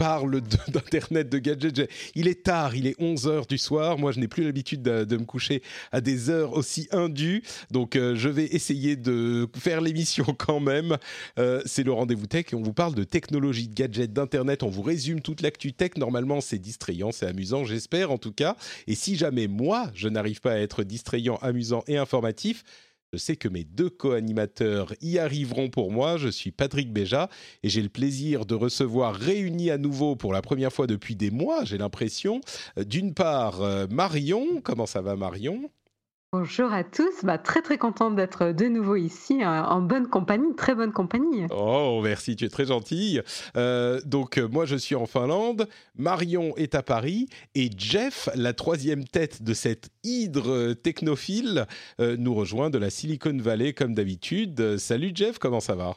parle de- d'internet, de gadgets. Il est tard, il est 11h du soir. Moi, je n'ai plus l'habitude de, de me coucher à des heures aussi indues. Donc, euh, je vais essayer de faire l'émission quand même. Euh, c'est le Rendez-vous Tech et on vous parle de technologie, de gadgets, d'internet. On vous résume toute l'actu tech. Normalement, c'est distrayant, c'est amusant, j'espère en tout cas. Et si jamais moi, je n'arrive pas à être distrayant, amusant et informatif, je sais que mes deux co-animateurs y arriveront pour moi. Je suis Patrick Béja et j'ai le plaisir de recevoir réunis à nouveau pour la première fois depuis des mois, j'ai l'impression. euh, D'une part, euh, Marion. Comment ça va, Marion? Bonjour à tous, bah, très très contente d'être de nouveau ici euh, en bonne compagnie, très bonne compagnie. Oh, merci, tu es très gentille. Euh, donc, euh, moi, je suis en Finlande, Marion est à Paris, et Jeff, la troisième tête de cette hydre technophile, euh, nous rejoint de la Silicon Valley, comme d'habitude. Euh, salut Jeff, comment ça va?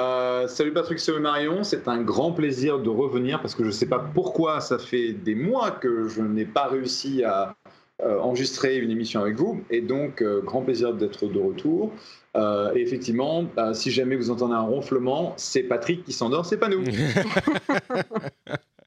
Euh, salut Patrick, salut Marion, c'est un grand plaisir de revenir parce que je ne sais pas pourquoi ça fait des mois que je n'ai pas réussi à enregistrer une émission avec vous et donc euh, grand plaisir d'être de retour. Euh, et effectivement, euh, si jamais vous entendez un ronflement, c'est Patrick qui s'endort, c'est pas nous.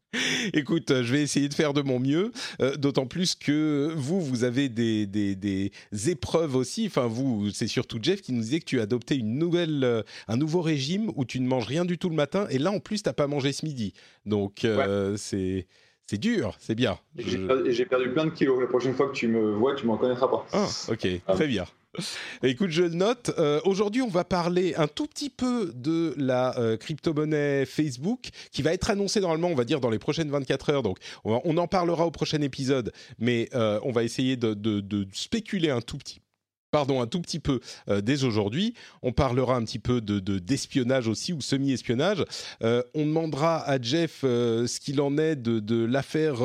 Écoute, euh, je vais essayer de faire de mon mieux, euh, d'autant plus que vous, vous avez des, des, des épreuves aussi. Enfin, vous, c'est surtout Jeff qui nous disait que tu as adopté une nouvelle, euh, un nouveau régime où tu ne manges rien du tout le matin, et là, en plus, tu n'as pas mangé ce midi. Donc, euh, c'est c'est dur, c'est bien. J'ai Je- perdu, plein de kilos. La prochaine fois que tu me vois, tu m'en connaîtras pas. Ah, ok, Ah. très bien. Écoute, je le note. Euh, Aujourd'hui, on va parler un tout petit peu de la euh, crypto-monnaie Facebook qui va être annoncée normalement, on va dire, dans les prochaines 24 heures. Donc, on, en parlera au prochain épisode, mais euh, on va essayer de, de- de spéculer un tout petit Pardon, un tout petit peu euh, dès aujourd'hui. On parlera un petit peu de de- d'espionnage aussi ou semi-espionnage. Euh, on demandera à Jeff euh, ce qu'il en est de, de l'affaire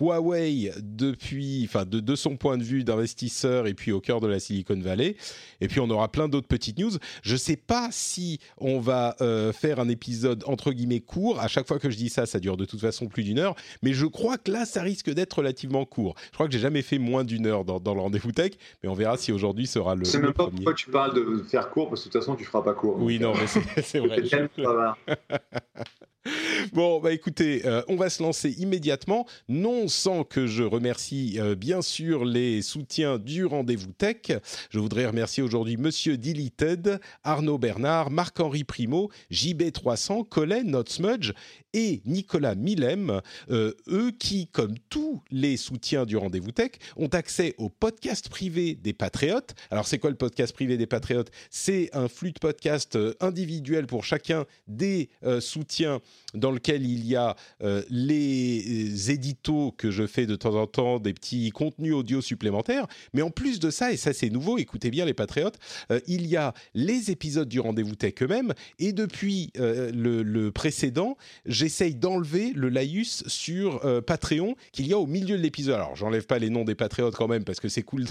Huawei depuis, enfin de, de son point de vue d'investisseur et puis au cœur de la Silicon Valley. Et puis on aura plein d'autres petites news. Je ne sais pas si on va faire un épisode entre guillemets court. À chaque fois que je dis ça, ça dure de toute façon plus d'une heure. Mais je crois que là, ça risque d'être relativement court. Je crois que j'ai jamais fait moins d'une heure dans, dans le rendez-vous tech. Mais on verra si aujourd'hui sera le, Je sais le même pas premier. pourquoi tu parles de faire court parce que de toute façon, tu feras pas court. Oui, non, mais c'est- c'est vrai. C'est tellement. Bon, bah écoutez, euh, on va se lancer immédiatement, non sans que je remercie euh, bien sûr les soutiens du rendez-vous tech. Je voudrais remercier aujourd'hui Monsieur Deleted, Arnaud Bernard, Marc-Henri Primo, JB300, Colin Notsmudge et Nicolas Millem, euh, eux qui, comme tous les soutiens du rendez-vous tech, ont accès au podcast privé des Patriotes. Alors c'est quoi le podcast privé des Patriotes? C'est un flux de podcasts individuel pour chacun des soutiens dans lequel il y a euh, les éditos que je fais de temps en temps, des petits contenus audio supplémentaires. Mais en plus de ça, et ça c'est nouveau, écoutez bien les patriotes, euh, il y a les épisodes du rendez-vous tech eux-mêmes. Et depuis euh, le, précédent, j'essaye d'enlever le laïus sur Patreon qu'il y a au milieu de l'épisode. Alors j'enlève pas les noms des patriotes quand même parce que c'est cool,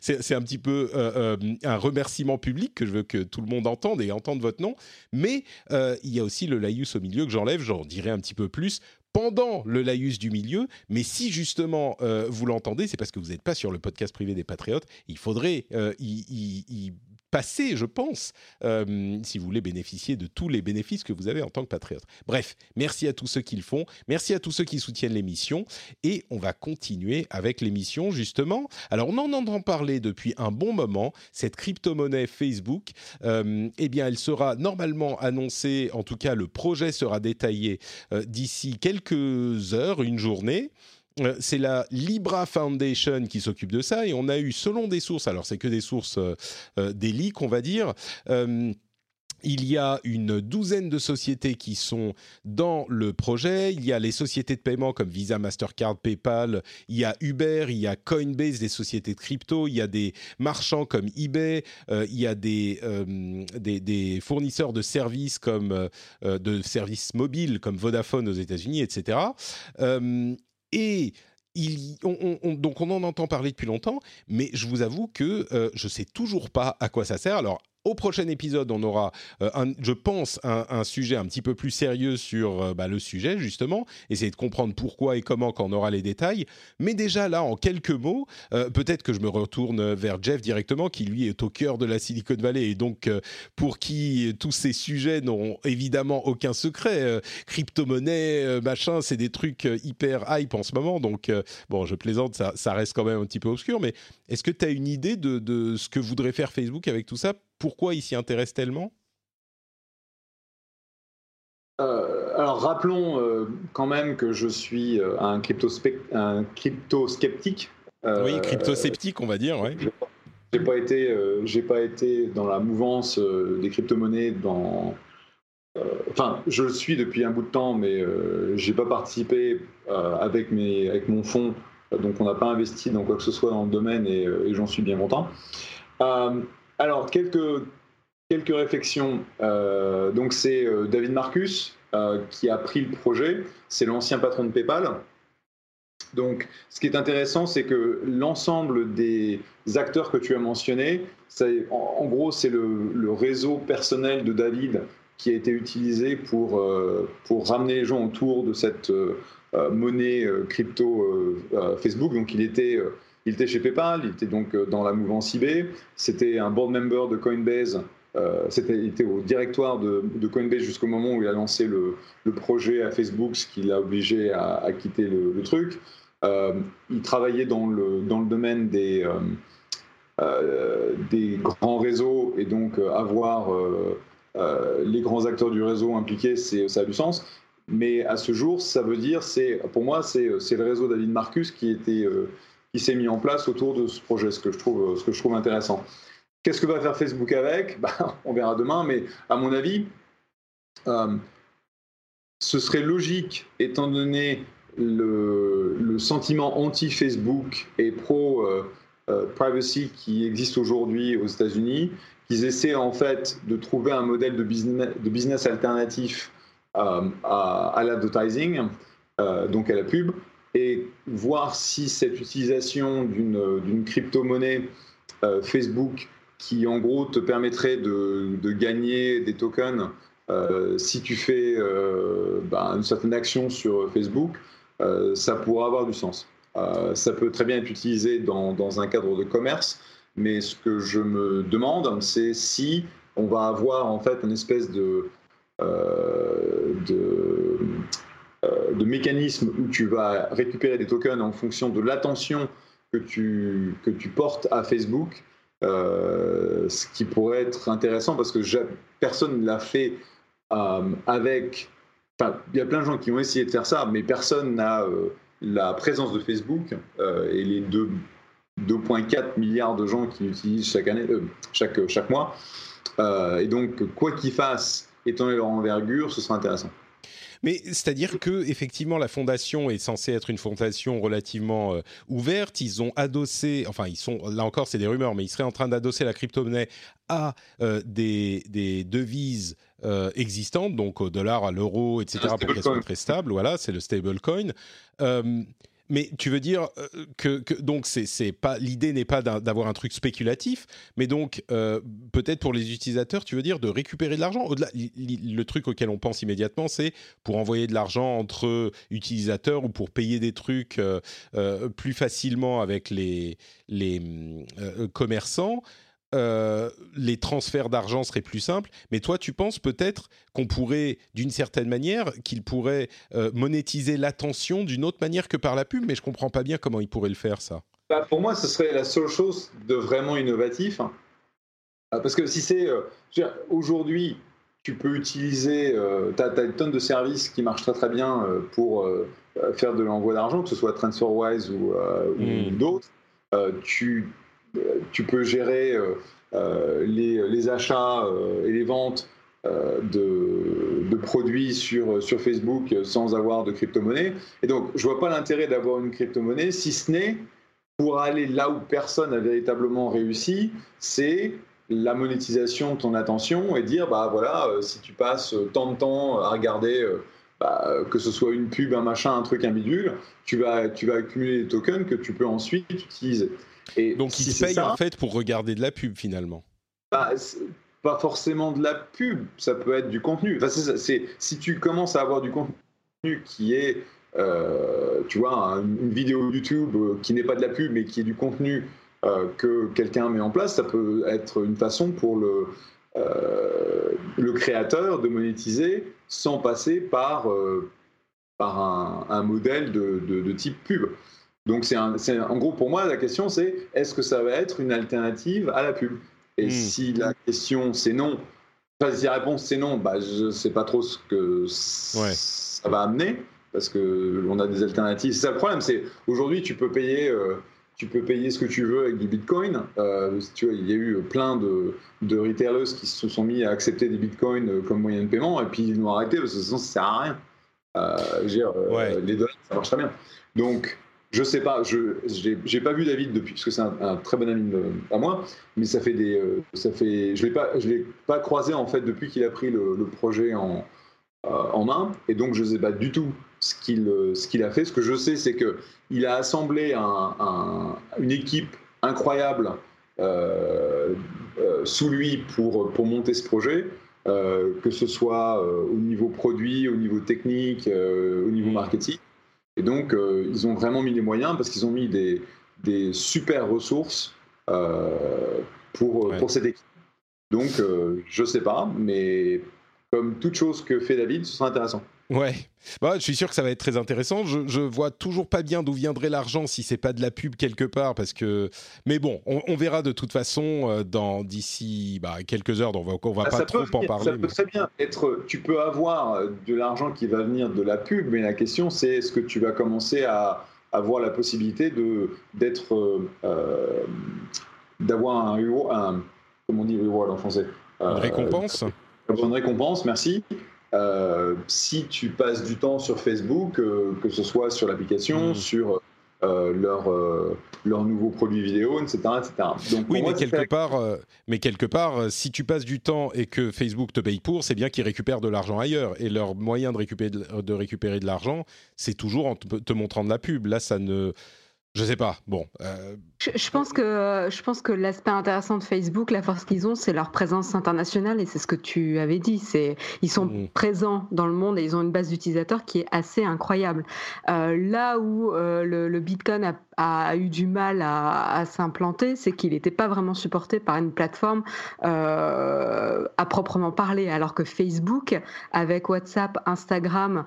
c'est un petit peu un remerciement public que je veux que tout le monde entende et entende votre nom. Mais il y a aussi le laïus au milieu que j'enlève, j'en dirai un petit peu plus pendant le laïus du milieu. Mais si justement euh, vous l'entendez, c'est parce que vous n'êtes pas sur le podcast privé des Patriotes. Il faudrait euh, y passer, je pense, euh, si vous voulez bénéficier de tous les bénéfices que vous avez en tant que patriote. Bref, merci à tous ceux qui le font, merci à tous ceux qui soutiennent l'émission, et on va continuer avec l'émission justement. Alors on en entend parler depuis un bon moment, cette crypto-monnaie Facebook, euh, eh bien elle sera normalement annoncée, en tout cas le projet sera détaillé euh, d'ici quelques heures, une journée. Euh, c'est la Libra Foundation qui s'occupe de ça et on a eu, selon des sources, alors c'est que des sources, euh, euh, des on va dire, euh, il y a une douzaine de sociétés qui sont dans le projet. Il y a les sociétés de paiement comme Visa, Mastercard, PayPal. Il y a Uber, il y a Coinbase, des sociétés de crypto. Il y a des marchands comme eBay. Il y a des, fournisseurs de services comme de services mobiles comme Vodafone aux États-Unis, etc. et donc on en entend parler depuis longtemps, mais je vous avoue que je ne sais toujours pas à quoi ça sert. Alors au prochain épisode, on aura, euh, je pense, un, sujet un petit peu plus sérieux sur euh, bah, le sujet, justement, essayer de comprendre pourquoi et comment quand on aura les détails. Mais déjà là, en quelques mots, euh, peut-être que je me retourne vers Jeff directement, qui lui est au cœur de la Silicon Valley et donc pour qui tous ces sujets n'ont évidemment aucun secret. crypto-monnaie, machin, c'est des trucs hyper hype en ce moment. Donc, bon, je plaisante, ça, reste quand même un petit peu obscur, mais est-ce que tu as une idée de ce que voudrait faire Facebook avec tout ça pourquoi il s'y intéresse tellement? Euh, alors rappelons euh, quand même que je suis euh, un, crypto un crypto-sceptique. oui, crypto-sceptique, on va dire, ouais. J'ai pas été, j'ai pas été dans la mouvance des crypto-monnaies dans. Enfin, je le suis depuis un bout de temps, mais j'ai pas participé avec mes, avec mon fonds, donc on n'a pas investi dans quoi que ce soit dans le domaine et, et j'en suis bien content. Alors, quelques, quelques réflexions. Euh, donc, c'est euh, David Marcus euh, qui a pris le projet. C'est l'ancien patron de PayPal. Donc, ce qui est intéressant, c'est que l'ensemble des acteurs que tu as mentionnés, en, gros, c'est le, réseau personnel de David qui a été utilisé pour, pour ramener les gens autour de cette monnaie crypto Facebook. Donc, il était il était chez PayPal, il était donc euh, dans la mouvance eBay, c'était un board member de Coinbase, euh, c'était, il était au directoire de, Coinbase jusqu'au moment où il a lancé le, projet à Facebook, ce qui l'a obligé à, quitter le, truc. Euh, il travaillait dans le, dans le domaine des, des grands réseaux et donc avoir les grands acteurs du réseau impliqués, ça a du sens. Mais à ce jour, ça veut dire, c'est, pour moi, c'est, c'est le réseau David Marcus qui était qui s'est mis en place autour de ce projet, ce que je trouve, intéressant. Qu'est-ce que va faire Facebook avec? Bah, On verra demain, mais à mon avis, euh, ce serait logique, étant donné le, sentiment anti-Facebook et pro-privacy euh, euh, qui existe aujourd'hui aux États-Unis, qu'ils essaient en fait de trouver un modèle de business, alternatif à l'advertising, donc à la pub, et voir si cette utilisation d'une crypto-monnaie euh, Facebook qui en gros te permettrait de, gagner des tokens euh, si tu fais euh, bah, une certaine action sur Facebook, ça pourrait avoir du sens. ça peut très bien être utilisé dans, un cadre de commerce, mais ce que je me demande, c'est si on va avoir en fait une espèce de, de mécanisme où tu vas récupérer des tokens en fonction de l'attention que tu, que tu portes à Facebook, euh, ce qui pourrait être intéressant parce que personne ne l'a fait euh, avec... Enfin, il y a plein de gens qui ont essayé de faire ça, mais personne n'a la présence de Facebook et les 2,4 milliards de gens qui l'utilisent chaque, année, chaque, chaque mois. et donc, quoi qu'ils fassent, étant donné leur envergure, ce sera intéressant. Mais c'est-à-dire que effectivement, la fondation est censée être une fondation relativement euh, ouverte. Ils ont adossé, enfin, ils sont là encore, c'est des rumeurs, mais ils seraient en train d'adosser la crypto-monnaie à euh, des, des, devises euh, existantes, donc au dollar, à l'euro, etc., pour qu'elles soient très stables. Voilà, c'est le stablecoin. Mais tu veux dire euh, que, donc c'est pas l'idée n'est pas d'avoir un truc spéculatif, mais donc euh, peut-être pour les utilisateurs, tu veux dire de récupérer de l'argent. Au-delà, le truc auquel on pense immédiatement, c'est pour envoyer de l'argent entre utilisateurs ou pour payer des trucs euh, plus facilement avec les les commerçants. Euh, les transferts d'argent seraient plus simples. Mais toi, tu penses peut-être qu'on pourrait, d'une certaine manière, qu'il pourrait euh, monétiser l'attention d'une autre manière que par la pub, mais je comprends pas bien comment il pourrait le faire, ça. Bah, pour moi, ce serait la seule chose de vraiment innovatif. Hein. Ah, parce que si c'est. Euh, aujourd'hui, tu peux utiliser. tu as, une tonne de services qui marchent très très bien pour faire de l'envoi d'argent, que ce soit TransferWise ou, ou hmm. d'autres. tu tu peux gérer euh, euh, les, achats euh, et les ventes de, produits sur, Facebook sans avoir de crypto-monnaie. Et donc, je vois pas l'intérêt d'avoir une crypto-monnaie, si ce n'est pour aller là où personne n'a véritablement réussi, c'est la monétisation de ton attention et dire, bah voilà, si tu passes tant de temps à regarder bah, que ce soit une pub, un machin, un truc, un bidule, tu vas accumuler des tokens que tu peux ensuite utiliser. Et Donc si il se paye en fait pour regarder de la pub finalement bah, Pas forcément de la pub, ça peut être du contenu. Enfin, c'est, si tu commences à avoir du contenu qui est, euh, tu vois, une vidéo YouTube euh, qui n'est pas de la pub mais qui est du contenu euh, que quelqu'un met en place, ça peut être une façon pour le, euh, le créateur de monétiser sans passer par, par un, modèle de, type pub. Donc c'est en gros pour moi la question c'est est-ce que ça va être une alternative à la pub? Et hmm. si la question c'est non, enfin, si la réponse c'est non, bah, je ne sais pas trop ce que ça va amener parce que on a des alternatives. C'est ça le problème, c'est aujourd'hui tu peux payer euh, tu peux payer ce que tu veux avec du Bitcoin. Euh, tu vois, il y a eu plein de, de retailers qui se sont mis à accepter des Bitcoins euh, comme moyen de paiement, et puis ils l'ont arrêté parce que sinon ça sert à rien. Euh, Les dollars, ça marche très bien. Donc, je sais pas, je j'ai pas vu David depuis, parce que c'est un, très bon ami à moi, mais ça fait des, ça fait, je l'ai pas, je l'ai pas croisé en fait depuis qu'il a pris le, le projet en, en main, et donc je sais pas du tout ce qu'il ce qu'il a fait. Ce que je sais, c'est que il a assemblé une équipe incroyable euh, euh, sous lui pour, pour monter ce projet, euh, que ce soit au niveau produit, au niveau technique, au niveau marketing. Et donc, ils ont vraiment mis les moyens parce qu'ils ont mis des, des super ressources pour, pour cette équipe. Donc, je ne sais pas, mais comme toute chose que fait David, ce sera intéressant. Ouais, bah, je suis sûr que ça va être très intéressant. Je, je vois toujours pas bien d'où viendrait l'argent si c'est pas de la pub quelque part, parce que. Mais bon, on, verra de toute façon euh, dans d'ici bah, quelques heures. Donc on va, on va ah, pas trop en parler. Ça peut très bien être. Tu peux avoir de l'argent qui va venir de la pub, mais la question c'est est-ce que tu vas commencer à avoir la possibilité de d'être euh, euh, d'avoir un, un comment on dit reward en français? Une récompense? Une récompense, merci. Euh, si tu passes du temps sur Facebook, euh, que ce soit sur l'application, mm. sur euh, leur, leur nouveau produit vidéo, etc. Donc, oui, mais, quelque part, mais quelque part, si tu passes du temps et que Facebook te paye pour, c'est bien qu'ils récupèrent de l'argent ailleurs. Et leur moyen de récupérer de, de récupérer de l'argent, c'est toujours en te, montrant de la pub. Là, ça ne je sais pas. Bon. Euh, je, pense que je pense que l'aspect intéressant de Facebook, la force qu'ils ont, c'est leur présence internationale et c'est ce que tu avais dit. C'est ils sont mm. présents dans le monde et ils ont une base d'utilisateurs qui est assez incroyable. Euh, là où euh, le, Bitcoin a, a, eu du mal à, s'implanter, c'est qu'il n'était pas vraiment supporté par une plateforme à proprement parler, alors que Facebook, avec WhatsApp, Instagram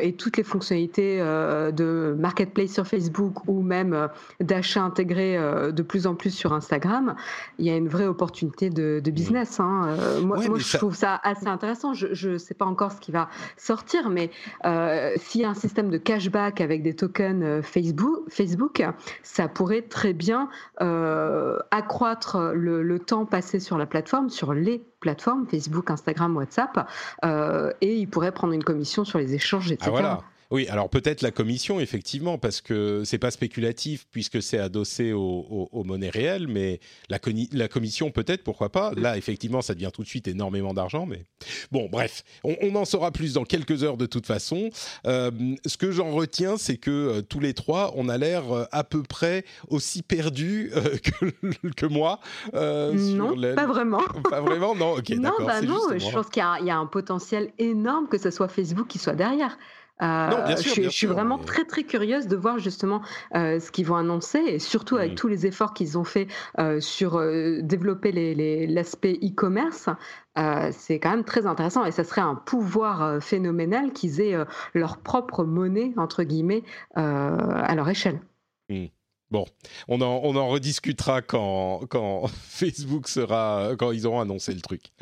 et toutes les fonctionnalités de marketplace sur Facebook ou même euh, d'achat intégré euh, de plus en plus sur Instagram, il y a une vraie opportunité de, business. Hein. Euh, moi, je trouve ça assez intéressant. Je ne sais pas encore ce qui va sortir, mais s'il y a un système de cashback avec des tokens Facebook, Facebook ça pourrait très bien accroître le, temps passé sur la plateforme, sur les plateformes, Facebook, Instagram, WhatsApp, et il pourrait prendre une commission sur les échanges, etc. Ah, oui, alors peut-être la commission, effectivement, parce que c'est pas spéculatif puisque c'est adossé aux, monnaies réelles, mais la, la commission peut-être, pourquoi pas. Là, effectivement, ça devient tout de suite énormément d'argent, mais bon, bref, on, en saura plus dans quelques heures de toute façon. Euh, ce que j'en retiens, c'est que euh, tous les trois, on a l'air euh, à peu près aussi perdus que, que, moi. non, pas vraiment. Pas vraiment, non. Ok, d'accord. Bah non, je pense qu'il y, y, a un potentiel énorme que ce soit Facebook qui soit derrière. Euh, je, suis vraiment très très curieuse de voir justement euh, ce qu'ils vont annoncer et surtout avec mmh. tous les efforts qu'ils ont fait euh, sur développer l'aspect e-commerce. c'est quand même très intéressant et ça serait un pouvoir phénoménal qu'ils aient leur propre monnaie entre guillemets à leur échelle. Mmh. Bon, on en, on en rediscutera quand, quand Facebook sera, quand ils auront annoncé le truc.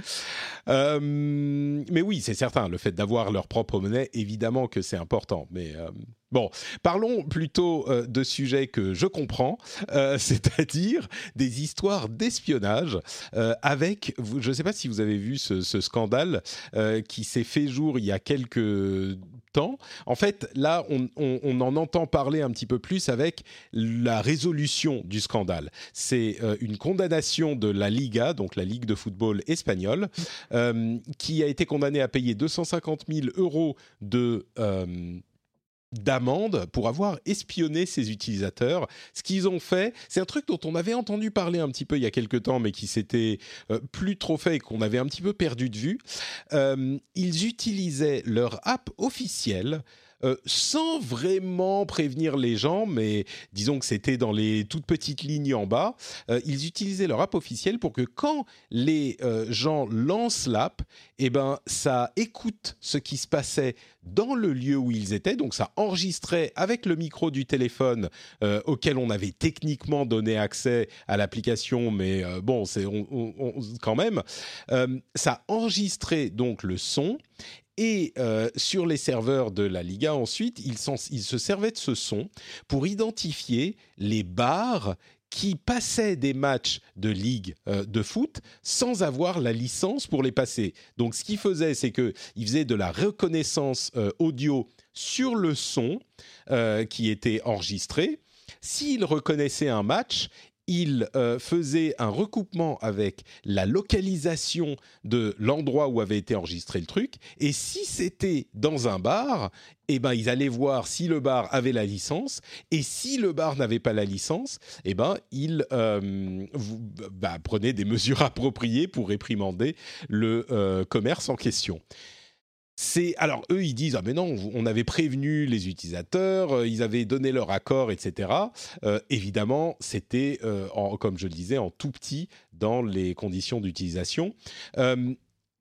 Euh, mais oui, c'est certain, le fait d'avoir leur propre monnaie, évidemment que c'est important. Mais euh, bon, parlons plutôt euh, de sujets que je comprends, c'est-à-dire des histoires d'espionnage avec, je ne sais pas si vous avez vu ce, ce scandale qui s'est fait jour il y a quelques temps. En fait, là, on, en entend parler un petit peu plus avec la résolution du scandale. C'est euh, une condamnation de la Liga, donc la Ligue de football espagnole, euh, qui a été condamnée à payer 250 000 euros de euh, d'amende pour avoir espionné ses utilisateurs. Ce qu'ils ont fait, c'est un truc dont on avait entendu parler un petit peu il y a quelques temps, mais qui s'était euh, plus trop fait et qu'on avait un petit peu perdu de vue. Euh, ils utilisaient leur app officielle euh, sans vraiment prévenir les gens, mais disons que c'était dans les toutes petites lignes en bas, euh, ils utilisaient leur app officielle pour que quand les euh, gens lancent l'app, eh ben, ça écoute ce qui se passait dans le lieu où ils étaient, donc ça enregistrait avec le micro du téléphone auquel on avait techniquement donné accès à l'application, mais bon, c'est quand même, ça enregistrait donc le son et euh, sur les serveurs de la Liga, ensuite, ils, se servaient de ce son pour identifier les bars qui passaient des matchs de ligue euh, de foot sans avoir la licence pour les passer. Donc ce qu'ils faisaient, c'est qu'ils faisaient de la reconnaissance euh, audio sur le son qui était enregistré. S'ils reconnaissaient un match, il euh, faisait un recoupement avec la localisation de l'endroit où avait été enregistré le truc. Et si c'était dans un bar, eh ben, ils allaient voir si le bar avait la licence. Et si le bar n'avait pas la licence, eh ben, ils euh, bah, prenaient des mesures appropriées pour réprimander le euh, commerce en question c'est alors eux ils disent ah mais non on avait prévenu les utilisateurs euh, ils avaient donné leur accord etc euh, évidemment c'était euh, comme je le disais en tout petit dans les conditions d'utilisation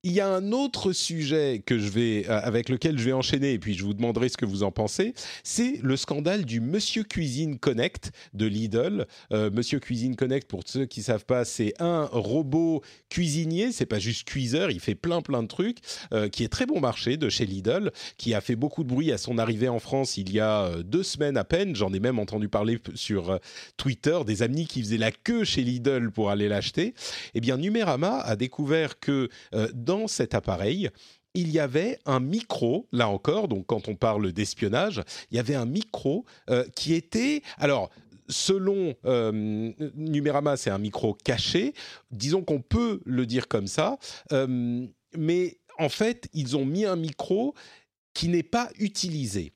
il y a un autre sujet que je vais, euh, avec lequel je vais enchaîner, et puis je vous demanderai ce que vous en pensez, c'est le scandale du Monsieur Cuisine Connect de Lidl. Euh, Monsieur Cuisine Connect, pour ceux qui savent pas, c'est un robot cuisinier, c'est pas juste cuiseur, il fait plein plein de trucs, euh, qui est très bon marché de chez Lidl, qui a fait beaucoup de bruit à son arrivée en France il y a deux semaines à peine. J'en ai même entendu parler sur Twitter, des amis qui faisaient la queue chez Lidl pour aller l'acheter. Eh bien, Numérama a découvert que cet appareil, il y avait un micro, là encore, donc quand on parle d'espionnage, il y avait un micro euh, qui était... Alors, selon euh, Numérama, c'est un micro caché, disons qu'on peut le dire comme ça, euh, mais en fait, ils ont mis un micro qui n'est pas utilisé.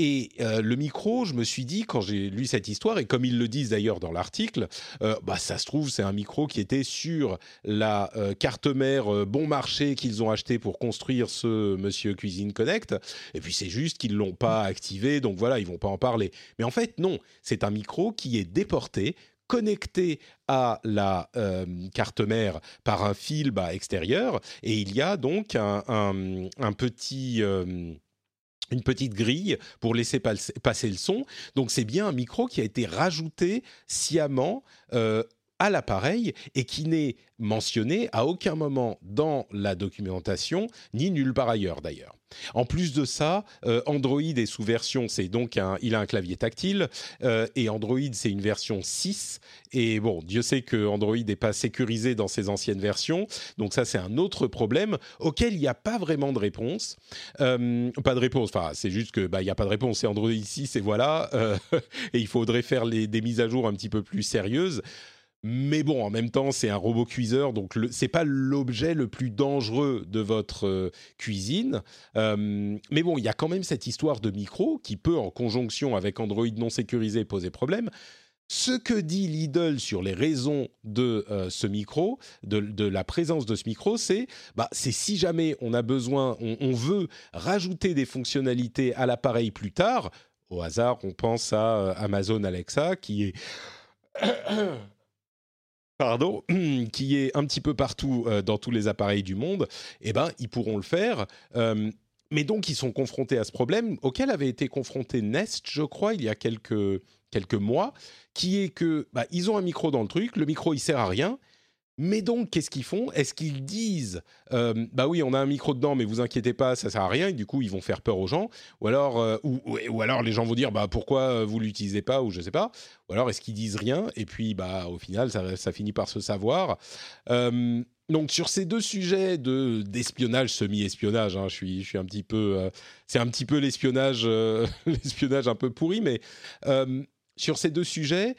Et euh, le micro, je me suis dit, quand j'ai lu cette histoire, et comme ils le disent d'ailleurs dans l'article, euh, bah, ça se trouve, c'est un micro qui était sur la euh, carte mère bon marché qu'ils ont acheté pour construire ce Monsieur Cuisine Connect. Et puis c'est juste qu'ils ne l'ont pas activé, donc voilà, ils vont pas en parler. Mais en fait, non, c'est un micro qui est déporté connecté à la carte mère par un fil bas extérieur et il y a donc un petit une petite grille pour laisser passer le son. Donc c'est bien un micro qui a été rajouté sciemment euh, à l'appareil et qui n'est mentionné à aucun moment dans la documentation, ni nulle part ailleurs d'ailleurs. En plus de ça, euh, Android est sous version, c'est donc il a un clavier tactile euh, et Android c'est une version 6 et bon, Dieu sait que Android n'est pas sécurisé dans ses anciennes versions, donc ça c'est un autre problème auquel il n'y a pas vraiment de réponse, euh, pas de réponse. Enfin, c'est juste que bah il n'y a pas de réponse. C'est Android 6 et voilà, et il faudrait faire des mises à jour un petit peu plus sérieuses. Mais bon, en même temps, c'est un robot cuiseur, donc ce n'est pas l'objet le plus dangereux de votre euh, cuisine. Euh, mais bon, il y a quand même cette histoire de micro qui peut, en conjonction avec Android non sécurisé, poser problème. Ce que dit Lidl sur les raisons de euh, ce micro, de, la présence de ce micro, c'est bah, c'est si jamais on a besoin, on veut rajouter des fonctionnalités à l'appareil plus tard. Au hasard, on pense à Amazon Alexa qui est pardon, qui est un petit peu partout euh, dans tous les appareils du monde, eh ben, ils pourront le faire. Euh, mais donc ils sont confrontés à ce problème auquel avait été confronté Nest, je crois, il y a quelques quelques mois, qui est que bah, ils ont un micro dans le truc, le micro il sert à rien, mais donc, qu'est-ce qu'ils font? Est-ce qu'ils disent euh, bah oui, on a un micro dedans, mais vous inquiétez pas, ça sert à rien. Et du coup, ils vont faire peur aux gens. Ou alors, euh, ou, alors les gens vont dire bah pourquoi euh, vous l'utilisez pas? ou je sais pas. Ou alors est-ce qu'ils disent rien Et puis bah au final, ça, finit par se savoir. donc sur ces deux sujets de d'espionnage semi-espionnage, hein, je suis je suis un petit peu c'est un petit peu l'espionnage l'espionnage un peu pourri, mais sur ces deux sujets,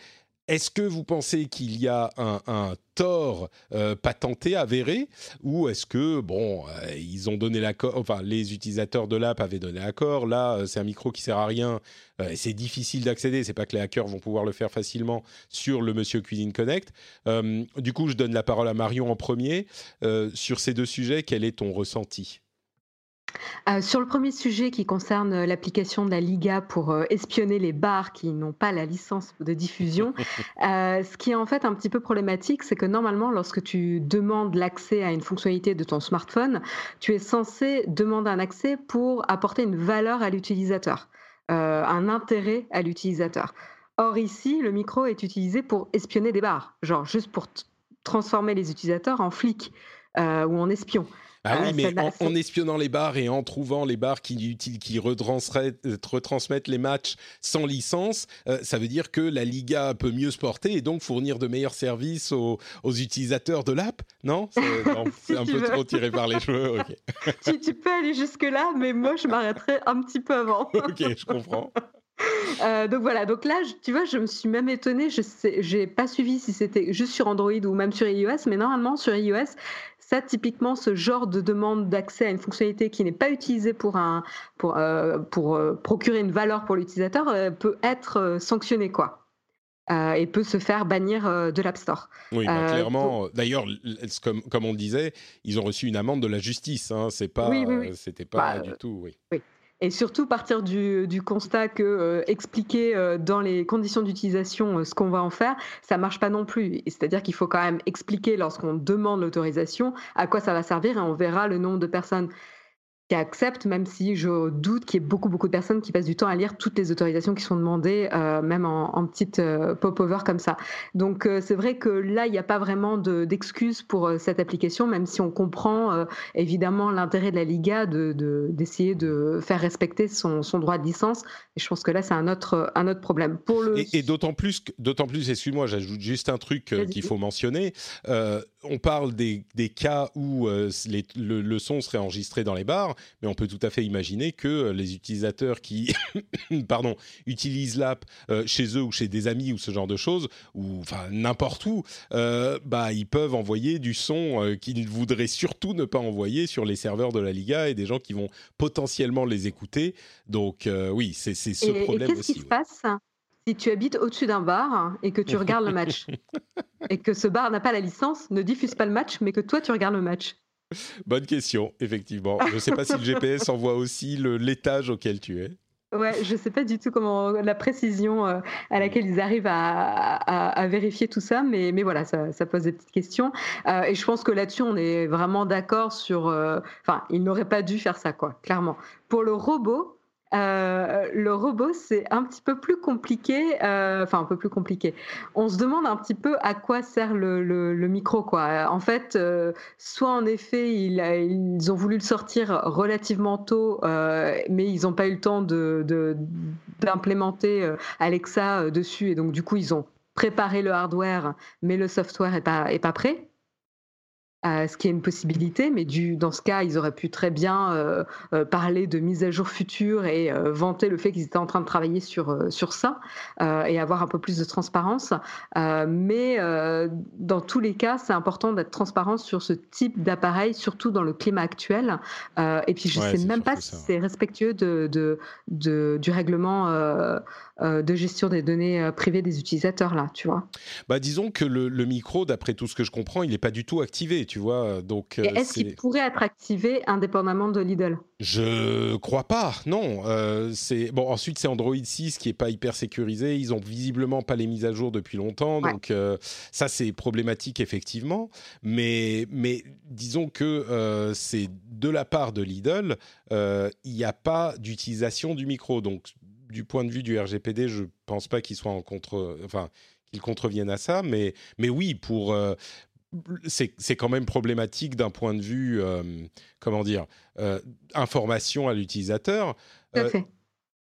est-ce que vous pensez qu'il y a un, tort euh, patenté, avéré, ou est-ce que, bon, euh, ils ont donné l'accord, enfin, les utilisateurs de l'app avaient donné l'accord, là, euh, c'est un micro qui sert à rien, c'est difficile d'accéder, c'est pas que les hackers vont pouvoir le faire facilement sur le Monsieur Cuisine Connect. du coup, je donne la parole à Marion en premier. sur ces deux sujets, quel est ton ressenti? Euh, sur le premier sujet qui concerne euh, l'application de la Liga pour euh, espionner les bars qui n'ont pas la licence de diffusion, ce qui est en fait un petit peu problématique, c'est que normalement, lorsque tu demandes l'accès à une fonctionnalité de ton smartphone, tu es censé demander un accès pour apporter une valeur à l'utilisateur, un intérêt à l'utilisateur. Or ici, le micro est utilisé pour espionner des bars, genre juste pour transformer les utilisateurs en flics ou en espions. Ah oui, euh, mais en, espionnant les bars et en trouvant les bars qui, qui retransmettent les matchs sans licence, euh, ça veut dire que la Liga peut mieux se porter et donc fournir de meilleurs services aux, utilisateurs de l'app Non? C'est un peu trop tiré par les cheveux. tu, peux aller jusque-là, mais moi, je m'arrêterai un petit peu avant. ok, je comprends. Euh, donc voilà, donc là, tu vois, je me suis même étonnée, je n'ai pas suivi si c'était juste sur Android ou même sur iOS, mais normalement sur iOS, ça, typiquement, ce genre de demande d'accès à une fonctionnalité qui n'est pas utilisée pour, un, pour, euh, pour euh, procurer une valeur pour l'utilisateur euh, peut être sanctionné, quoi. et peut se faire bannir de l'App Store. Oui, bah, clairement. D'ailleurs, comme, comme on le disait, ils ont reçu une amende de la justice. Hein, c'est pas, c'était pas bah, du tout. Oui. Et surtout partir du, constat que euh, expliquer euh, dans les conditions d'utilisation euh, ce qu'on va en faire, ça marche pas non plus. C'est-à-dire qu'il faut quand même expliquer lorsqu'on demande l'autorisation à quoi ça va servir et on verra le nombre de personnes qui acceptent, même si je doute qu'il y ait beaucoup, beaucoup de personnes qui passent du temps à lire toutes les autorisations qui sont demandées, euh, même en, en petite euh, pop-over comme ça. Donc euh, c'est vrai que là, il n'y a pas vraiment d'excuses pour cette application, même si on comprend évidemment l'intérêt de la Liga d'essayer de, de, faire respecter son, son, droit de licence. Et je pense que là, c'est un autre, un autre problème. Pour le... Et, d'autant plus, d'autant plus excuse-moi, j'ajoute juste un truc qu'il faut mentionner. On parle des, des cas où les, le, le son serait enregistré dans les bars mais on peut tout à fait imaginer que euh, les utilisateurs qui pardon, utilisent l'app euh, chez eux ou chez des amis ou ce genre de choses, ou enfin n'importe où, euh, bah, ils peuvent envoyer du son qu'ils voudraient surtout ne pas envoyer sur les serveurs de la Liga et des gens qui vont potentiellement les écouter. Donc oui, c'est ce problème et aussi. Qu'est-ce qui se passe si tu habites au-dessus d'un bar et que tu regardes le match? et que ce bar n'a pas la licence, ne diffuse pas le match, mais que toi tu regardes le match Bonne question, effectivement. Je ne sais pas si le GPS envoie aussi l'étage auquel tu es. Ouais, je ne sais pas du tout comment la précision euh, à laquelle ils arrivent à, vérifier tout ça, mais, mais voilà, ça, pose des petites questions. Euh, et je pense que là-dessus, on est vraiment d'accord sur. Euh, enfin, ils n'auraient pas dû faire ça, quoi, clairement. Pour le robot, euh, le robot, c'est un petit peu plus compliqué, euh, enfin un peu plus compliqué. On se demande un petit peu à quoi sert le, micro, quoi. En fait, euh, soit en effet, ils, ont voulu le sortir relativement tôt, mais ils n'ont pas eu le temps d'implémenter de, Alexa dessus, et donc du coup, ils ont préparé le hardware, mais le software n'est pas, est pas prêt ce qui est une possibilité, mais du, dans ce cas, ils auraient pu très bien euh, euh, parler de mise à jour future et euh, vanter le fait qu'ils étaient en train de travailler sur, sur ça et avoir un peu plus de transparence. mais dans tous les cas, c'est important d'être transparent sur ce type d'appareil, surtout dans le climat actuel. et puis, je ne sais même pas si c'est respectueux de, de, de, du règlement de gestion des données privées des utilisateurs, là, tu vois. Bah, disons que le, le micro, d'après tout ce que je comprends, il n'est pas du tout activé tu vois. Donc, est-ce qu'il pourrait être activé indépendamment de Lidl? Je crois pas, non. c'est bon. Ensuite, c'est Android 6 qui est pas hyper sécurisé. Ils ont visiblement pas les mises à jour depuis longtemps, donc ça c'est problématique effectivement. Mais mais disons que c'est de la part de Lidl, il n'y a pas d'utilisation du micro, donc du point de vue du RGPD, je pense pas qu'il soit en contre, enfin, qu'ils contreviennent à ça, mais, mais oui, pour. Euh, c'est quand même problématique d'un point de vue, euh, comment dire, euh, information à l'utilisateur. Fait.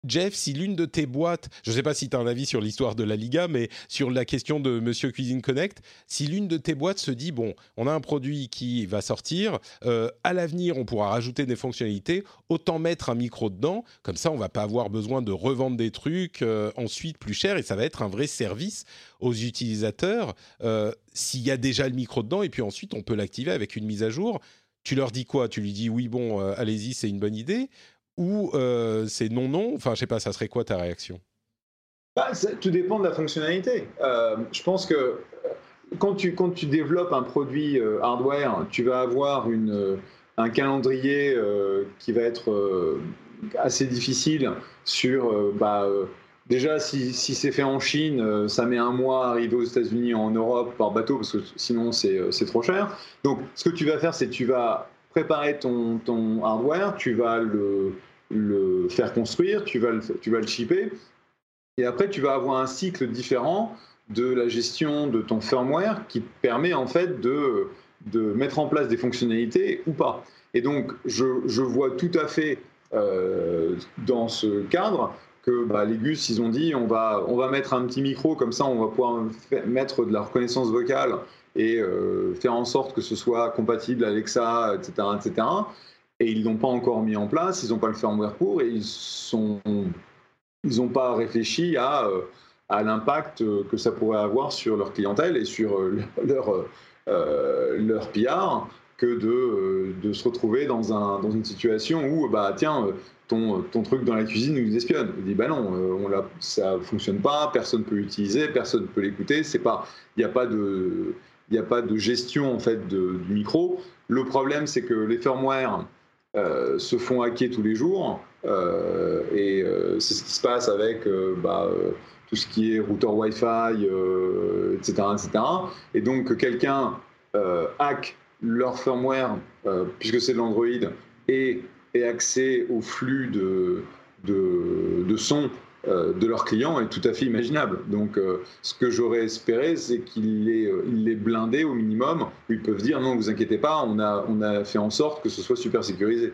Jeff, si l'une de tes boîtes, je ne sais pas si tu as un avis sur l'histoire de la Liga, mais sur la question de Monsieur Cuisine Connect, si l'une de tes boîtes se dit, bon, on a un produit qui va sortir, euh, à l'avenir on pourra rajouter des fonctionnalités, autant mettre un micro dedans, comme ça on va pas avoir besoin de revendre des trucs euh, ensuite plus cher et ça va être un vrai service aux utilisateurs euh, s'il y a déjà le micro dedans et puis ensuite on peut l'activer avec une mise à jour. Tu leur dis quoi? Tu lui dis oui, bon, allez-y, c'est une bonne idée ou euh, c'est non non? Enfin, je sais pas, ça serait quoi ta réaction? Bah, Tout dépend de la fonctionnalité. Euh, je pense que euh, quand tu, quand tu développes un produit hardware, tu vas avoir une, un calendrier qui va être assez difficile sur. Bah, déjà, si, si c'est fait en Chine, ça met un mois à arriver aux États-Unis, en Europe par bateau, parce que sinon c'est trop cher. Donc, ce que tu vas faire, c'est tu vas préparer ton, ton hardware, tu vas le, le faire construire, tu vas le, tu vas le shipper, et après tu vas avoir un cycle différent de la gestion de ton firmware qui permet en fait de, de mettre en place des fonctionnalités ou pas. Et donc je, je vois tout à fait euh, dans ce cadre que bah, les Gus, ils ont dit on va, on va mettre un petit micro, comme ça on va pouvoir mettre de la reconnaissance vocale et euh, faire en sorte que ce soit compatible Alexa, etc. etc. Et ils l'ont pas encore mis en place, ils n'ont pas le firmware pour, et ils sont, ils n'ont pas réfléchi à, euh, à l'impact que ça pourrait avoir sur leur clientèle et sur euh, leur, leur PR que de, de, se retrouver dans, un, dans une situation où, bah, tiens, ton, ton truc dans la cuisine nous espionne. Il dit, bah non, on ça fonctionne pas, personne ne peut l'utiliser, personne ne peut l'écouter, il n'y a pas de il n'y a pas de gestion en fait du micro. Le problème, c'est que les firmware euh, se font hacker tous les jours euh, et euh, c'est ce qui se passe avec bah, tout ce qui est routeur Wi-Fi, etc., etc. Et donc quelqu'un hack leur firmware puisque c'est de l'Android et, et accès au flux de, de, son euh, de leurs clients est tout à fait imaginable. Donc, euh, ce que j'aurais espéré, c'est qu'il les, euh, les blindé au minimum, ils peuvent dire non, vous inquiétez pas, on a, on a fait en sorte que ce soit super sécurisé.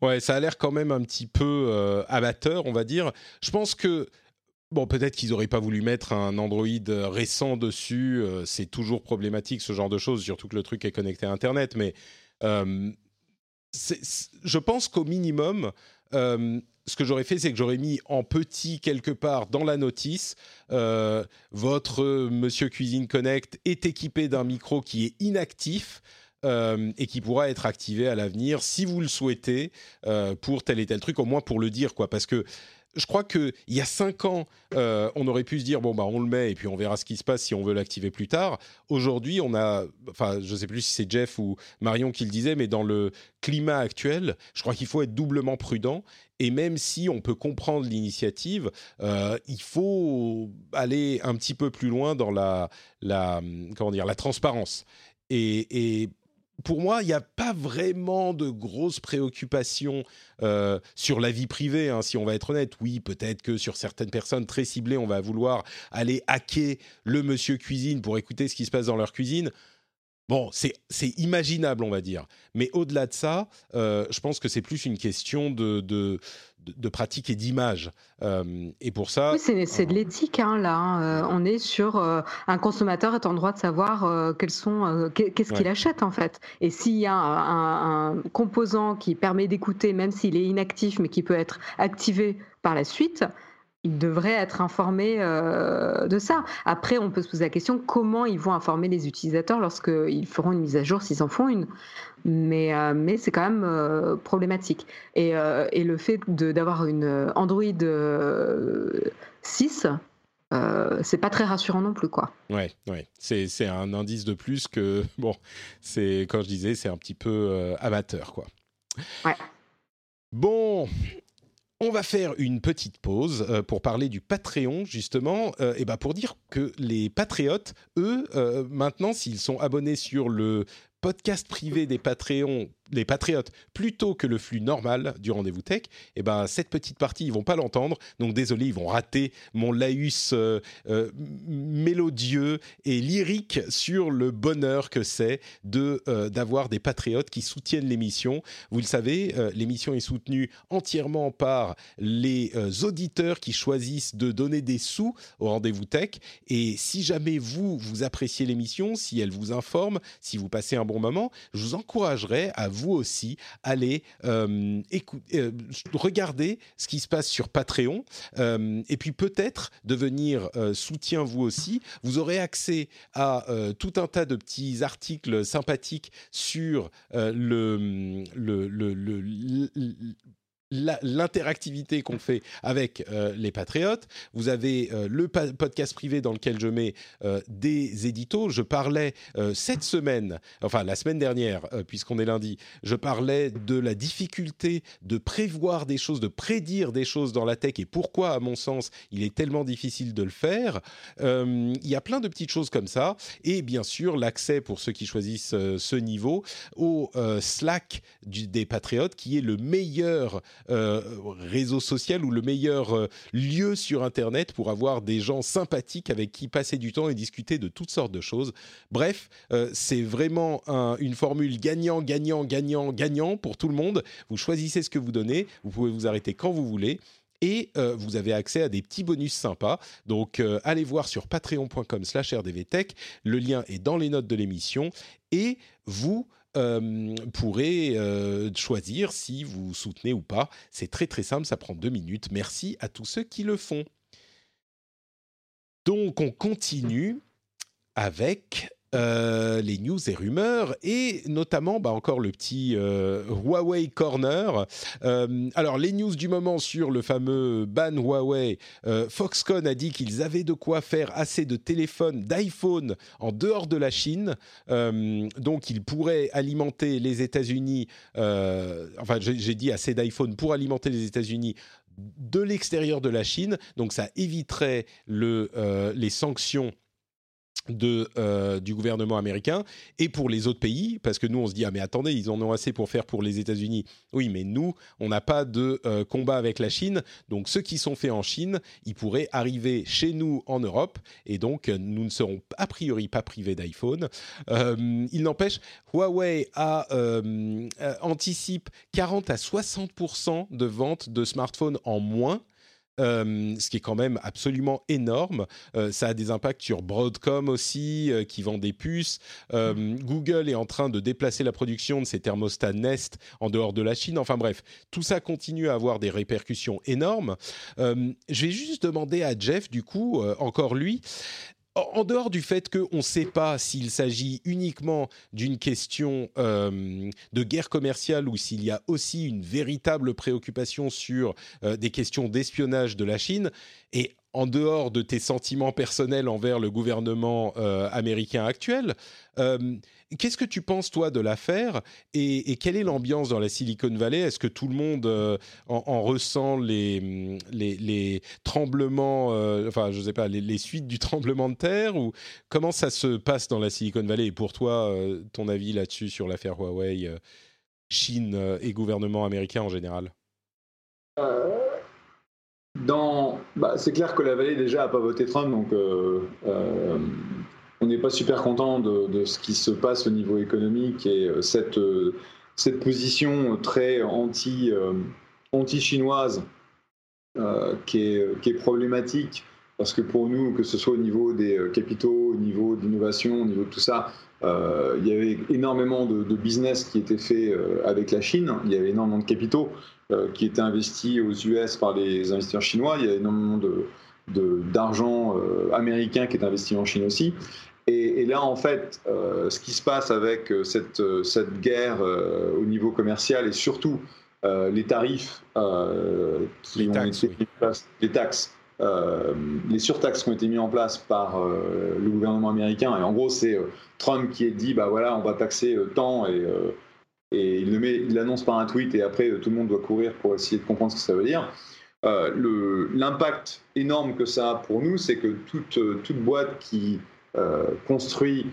Ouais, ça a l'air quand même un petit peu amateur, on va dire. Je pense que Bon, peut-être qu'ils n'auraient pas voulu mettre un Android récent dessus. c'est toujours problématique, ce genre de choses, surtout que le truc est connecté à Internet. Mais je pense qu'au minimum, ce que j'aurais fait, c'est que j'aurais mis en petit quelque part dans la notice, euh, votre Monsieur Cuisine Connect est équipé d'un micro qui est inactif. Euh, et qui pourra être activé à l'avenir si vous le souhaitez euh, pour tel et tel truc, au moins pour le dire, quoi. Parce que je crois qu'il y a cinq ans, euh, on aurait pu se dire bon bah on le met et puis on verra ce qui se passe si on veut l'activer plus tard. Aujourd'hui, on a, enfin je sais plus si c'est Jeff ou Marion qui le disait, mais dans le climat actuel, je crois qu'il faut être doublement prudent. Et même si on peut comprendre l'initiative, euh, il faut aller un petit peu plus loin dans la, la comment dire, la transparence. Et pour moi, il n'y a pas vraiment de grosses préoccupations euh, sur la vie privée, hein, si on va être honnête. Oui, peut-être que sur certaines personnes très ciblées, on va vouloir aller hacker le monsieur cuisine pour écouter ce qui se passe dans leur cuisine. Bon, c'est imaginable, on va dire. Mais au-delà de ça, euh, je pense que c'est plus une question de, de, de pratique et d'image. Euh, et pour ça... Oui, c'est de l'éthique, hein, là. Hein. Euh, on est sur... un consommateur est en droit de savoir quels sont, qu'est-ce qu'il achète, en fait. Et s'il y a un, un composant qui permet d'écouter, même s'il est inactif, mais qui peut être activé par la suite, ils devraient être informés euh, de ça. Après, on peut se poser la question comment ils vont informer les utilisateurs lorsqu'ils feront une mise à jour, s'ils en font une? Mais, euh, mais c'est quand même euh, problématique. Et, et, le fait d'avoir une Android 6, euh, c'est pas très rassurant non plus, quoi. Ouais, ouais. C'est un indice de plus que bon, c'est quand je disais, c'est un petit peu amateur, quoi. Ouais. Bon, on va faire une petite pause euh, pour parler du Patreon, justement, euh, et ben pour dire que les patriotes, eux, euh, maintenant, s'ils sont abonnés sur le podcast privé des Patreons les patriotes plutôt que le flux normal du rendez-vous tech, eh ben cette petite partie ils vont pas l'entendre. Donc désolé, ils vont rater mon laïus euh, euh, mélodieux et lyrique sur le bonheur que c'est de euh, d'avoir des patriotes qui soutiennent l'émission. Vous le savez, l'émission est soutenue entièrement par les auditeurs qui choisissent de donner des sous au rendez-vous tech. Et si jamais vous vous appréciez l'émission, si elle vous informe, si vous passez un bon moment, je vous encouragerais à vous aussi allez euh, euh, regarder ce qui se passe sur Patreon euh, et puis peut-être devenir soutien vous aussi. Vous aurez accès à tout un tas de petits articles sympathiques sur le, le, le, le l'interactivité qu'on fait avec euh, les patriotes. Vous avez euh, le podcast privé dans lequel je mets euh, des éditos. Je parlais cette semaine, enfin la semaine dernière, puisqu'on est lundi, je parlais de la difficulté de prévoir des choses, de prédire des choses dans la tech et pourquoi, à mon sens, il est tellement difficile de le faire. il y a plein de petites choses comme ça. Et bien sûr, l'accès pour ceux qui choisissent ce niveau au Slack des patriotes, qui est le meilleur réseau social ou le meilleur euh, lieu sur Internet pour avoir des gens sympathiques avec qui passer du temps et discuter de toutes sortes de choses. Bref, euh, c'est vraiment une formule gagnant, gagnant, gagnant, gagnant pour tout le monde. Vous choisissez ce que vous donnez, vous pouvez vous arrêter quand vous voulez et vous avez accès à des petits bonus sympas. Donc allez voir sur patreon.com/rdvtech, le lien est dans les notes de l'émission et vous euh, pourrez euh, choisir si vous soutenez ou pas. C'est très très simple, ça prend deux minutes. Merci à tous ceux qui le font. Donc on continue avec euh, les news et rumeurs et notamment bah, encore le petit euh, Huawei Corner. Euh, alors les news du moment sur le fameux ban Huawei, Foxconn a dit qu'ils avaient de quoi faire assez de téléphones, d'iPhone en dehors de la Chine, donc ils pourraient alimenter les États-Unis. enfin j'ai dit assez d'iPhone pour alimenter les États-Unis de l'extérieur de la Chine, donc ça éviterait le, les sanctions de, euh, du gouvernement américain et pour les autres pays, parce que nous on se dit ah mais attendez ils en ont assez pour faire pour les États-Unis. Oui mais nous on n'a pas de euh, combat avec la Chine, donc ceux qui sont faits en Chine, ils pourraient arriver chez nous en Europe et donc nous ne serons a priori pas privés d'iPhone. Euh, il n'empêche, Huawei a, anticipe 40 à 60 de ventes de smartphones en moins euh, ce qui est quand même absolument énorme. Euh, ça a des impacts sur Broadcom aussi, euh, qui vend des puces. Google est en train de déplacer la production de ses thermostats Nest en dehors de la Chine. Enfin bref, tout ça continue à avoir des répercussions énormes. je vais juste demander à Jeff, du coup, encore lui, en dehors du fait qu'on ne sait pas s'il s'agit uniquement d'une question euh, de guerre commerciale ou s'il y a aussi une véritable préoccupation sur euh, des questions d'espionnage de la Chine, et en dehors de tes sentiments personnels envers le gouvernement euh, américain actuel, Qu'est-ce que tu penses, toi, de l'affaire et, quelle est l'ambiance dans la Silicon Valley? Est-ce que tout le monde euh, en, ressent les, tremblements, euh, enfin, je ne sais pas, les, suites du tremblement de terre ou comment ça se passe dans la Silicon Valley? Et pour toi, euh, ton avis là-dessus sur l'affaire Huawei, Chine et gouvernement américain en général? Bah, c'est clair que la vallée déjà n'a pas voté Trump, donc on n'est pas super content de, ce qui se passe au niveau économique et euh, cette, euh, position très anti, euh, anti-chinoise qui, est, problématique parce que pour nous, que ce soit au niveau des capitaux, au niveau d'innovation, au niveau de tout ça, il y avait énormément de, business qui était fait avec la Chine. Il y avait énormément de capitaux qui étaient investis aux US par les investisseurs chinois. Il y a énormément de, d'argent américain qui est investi en Chine aussi. Et, là, en fait, euh, ce qui se passe avec euh, cette, euh, cette guerre au niveau commercial et surtout les tarifs qui les, taxes, les taxes les surtaxes qui ont été mises en place par le gouvernement américain, et en gros c'est Trump qui a dit bah voilà on va taxer tant et, et il l'annonce par un tweet et après tout le monde doit courir pour essayer de comprendre ce que ça veut dire. L'impact énorme que ça a pour nous, c'est que toute, toute boîte qui construit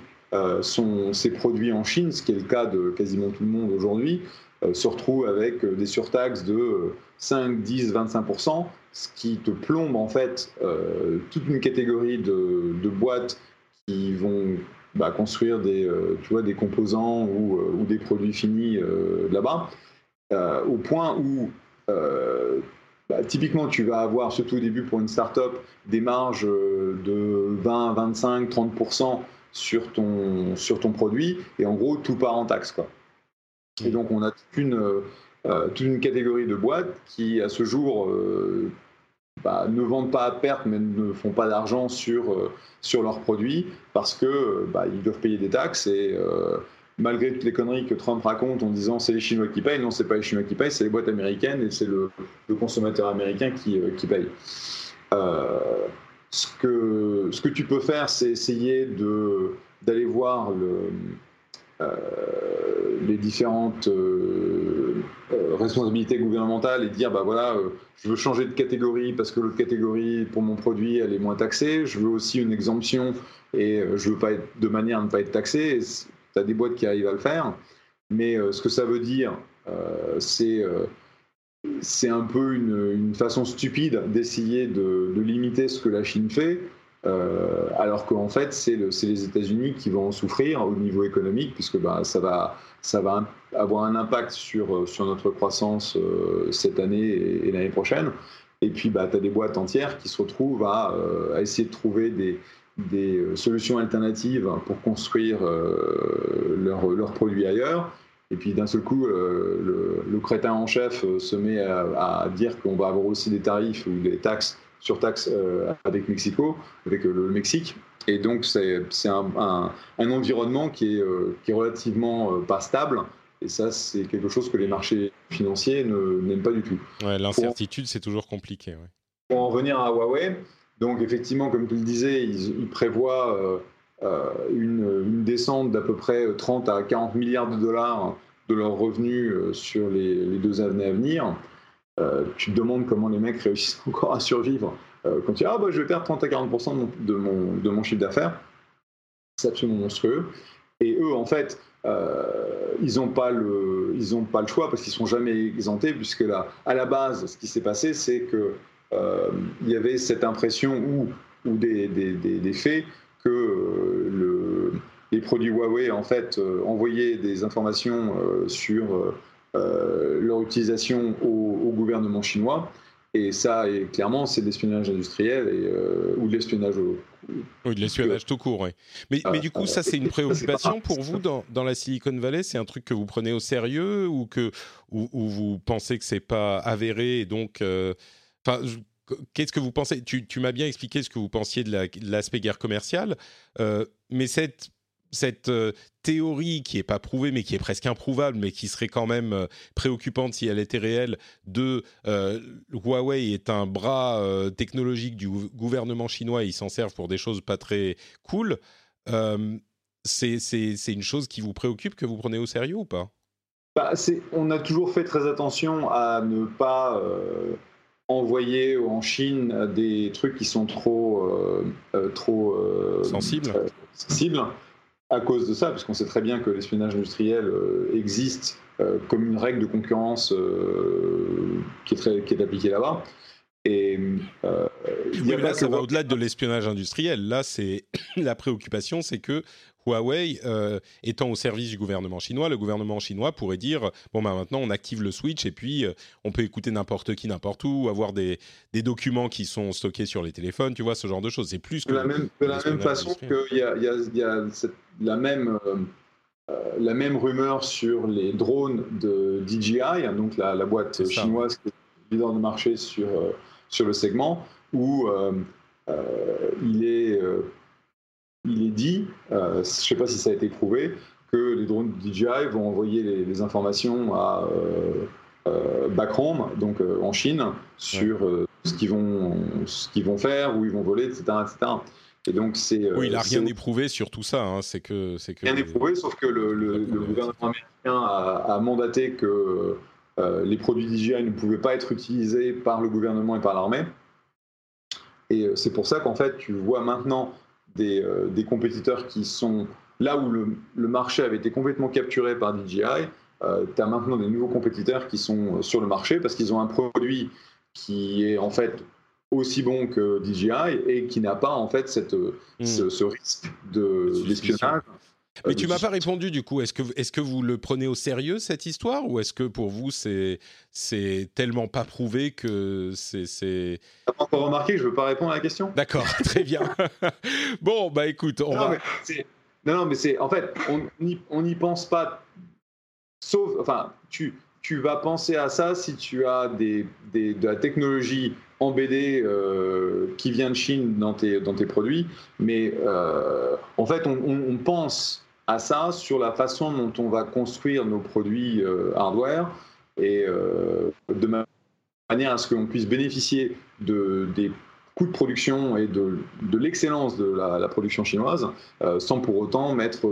son, ses produits en Chine, ce qui est le cas de quasiment tout le monde aujourd'hui, euh, se retrouve avec euh, des surtaxes de 5, 10, 25%, ce qui te plombe en fait euh, toute une catégorie de, boîtes qui vont bah, construire des, tu vois, des composants ou, des produits finis là-bas, au point où bah, typiquement, tu vas avoir, surtout au début pour une startup, des marges de 20, 25, 30% sur ton, sur ton produit, et en gros, tout part en taxe. Quoi. Et donc, on a toute une, euh, toute une catégorie de boîtes qui, à ce jour, euh, bah, ne vendent pas à perte, mais ne font pas d'argent sur, euh, sur leurs produits parce que bah, ils doivent payer des taxes et malgré toutes les conneries que Trump raconte en disant c'est les Chinois qui payent, non, c'est pas les Chinois qui payent, c'est les boîtes américaines et c'est le, consommateur américain qui, paye. ce, que, ce que tu peux faire, c'est essayer d'aller voir le, euh, les différentes euh, euh, responsabilités gouvernementales et dire bah voilà je veux changer de catégorie parce que l'autre catégorie pour mon produit elle est moins taxée. Je veux aussi une exemption et je veux pas être de manière à ne pas être taxé. Tu as des boîtes qui arrivent à le faire. Mais ce que ça veut dire c'est c'est un peu une, façon stupide d'essayer de, de, limiter ce que la Chine fait euh, alors qu'en fait, c'est les États-Unis qui vont en souffrir au niveau économique, puisque bah, ça, va, avoir un impact sur, euh, notre croissance euh, cette année et, l'année prochaine. Et puis, bah, tu as des boîtes entières qui se retrouvent à, essayer de trouver des, solutions alternatives pour construire leurs leur produits ailleurs. Et puis d'un seul coup, le, crétin en chef se met à dire qu'on va avoir aussi des tarifs ou des taxes surtaxe euh, avec Mexico, avec euh, le Mexique. Et donc, c'est un, un, environnement qui est, euh, qui est relativement pas stable. Et ça, c'est quelque chose que les marchés financiers n'aiment pas du tout. Ouais, L'incertitude, c'est toujours compliqué. Pour en revenir à Huawei, donc effectivement, comme tu le disais, ils, prévoient une, une, descente d'à peu près 30 à 40 milliards de dollars de leurs revenus sur les, les deux années à venir. Euh, tu te demandes comment les mecs réussissent encore à survivre euh, quand tu dis ah bah je vais perdre 30 à 40% de mon, de mon, chiffre d'affaires. C'est absolument monstrueux. Et eux, en fait, euh, ils n'ont pas, le, pas le choix parce qu'ils ne sont jamais exemptés, puisque là, à la base, ce qui s'est passé, c'est qu'il il y avait cette impression ou, ou des, des, des, faits que le, les produits Huawei en fait envoyaient des informations sur leur utilisation au, gouvernement chinois. Et ça, et clairement, c'est de l'espionnage industriel et, euh, ou de l'espionnage au, oui, de l'espionnage tout court, oui. Mais, mais du coup, ça, c'est une préoccupation pour vous dans, dans, la Silicon Valley? C'est un truc que vous prenez au sérieux ou que ou, vous pensez que c'est pas avéré et donc, euh, qu'est-ce que vous pensez? Tu, tu m'as bien expliqué ce que vous pensiez de l'aspect guerre commerciale, mais cette cette euh, théorie qui n'est pas prouvée, mais qui est presque improuvable, mais qui serait quand même euh, préoccupante si elle était réelle, de euh, Huawei est un bras technologique du gouvernement chinois et ils s'en servent pour des choses pas très cool, c'est une chose qui vous préoccupe, que vous prenez au sérieux ou pas? Bah, On a toujours fait très attention à ne pas envoyer en Chine des trucs qui sont trop, trop sensibles à cause de ça, parce qu'on sait très bien que l'espionnage industriel euh, existe euh, comme une règle de concurrence euh, qui, est très, qui est appliquée là-bas. Et là, ça va au-delà de l'espionnage industriel. Là, c'est la préoccupation, c'est que Huawei euh, étant au service du gouvernement chinois, le gouvernement chinois pourrait dire bon ben maintenant on active le switch et puis euh, on peut écouter n'importe qui n'importe où, avoir des, des, documents qui sont stockés sur les téléphones, tu vois ce genre de choses. C'est plus que de la même, de la même façon qu'il y a, y a, y a la même euh, la même rumeur sur les drones de DJI, hein, donc la, la boîte chinoise qui est leader de marché sur sur le segment où il est il est dit, euh, je ne sais pas si ça a été prouvé, que les drones DJI vont envoyer les, informations à euh, euh Backroom, donc euh, en Chine, sur, ce qu'ils vont, qu'ils vont faire, où ils vont voler, etc. etc. Et donc c'est. Oui, il n'a rien éprouvé sur tout ça. Hein. C'est que, c'est que. Rien éprouvé, sauf que le, le, gouvernement américain a, a mandaté que les produits DJI ne pouvaient pas être utilisés par le gouvernement et par l'armée. Et c'est pour ça qu'en fait, tu vois maintenant des, des compétiteurs qui sont là où le, le, marché avait été complètement capturé par DJI euh, tu as maintenant des nouveaux compétiteurs qui sont euh, sur le marché parce qu'ils ont un produit qui est en fait aussi bon que DJI et qui n'a pas en fait cette, euh, hmm. ce, risque d'espionnage. Mais tu m'as pas répondu du coup. Est-ce que, est que vous le prenez au sérieux cette histoire ou est-ce que pour vous c'est tellement pas prouvé que c'est c'est. pas encore remarqué, je veux pas répondre à la question? D'accord, très bien. bon bah écoute, on non, va. Mais non, non, mais c'est en fait on n'y pense pas Sauf, enfin, tu, tu vas penser à ça si tu as des, des, de la technologie en BD euh, qui vient de Chine dans tes, dans tes produits, mais euh, en fait, on, on, pense à ça sur la façon dont on va construire nos produits euh, hardware et de manière à ce qu'on puisse bénéficier de, des coûts de production et de, l'excellence de la, production chinoise sans pour autant mettre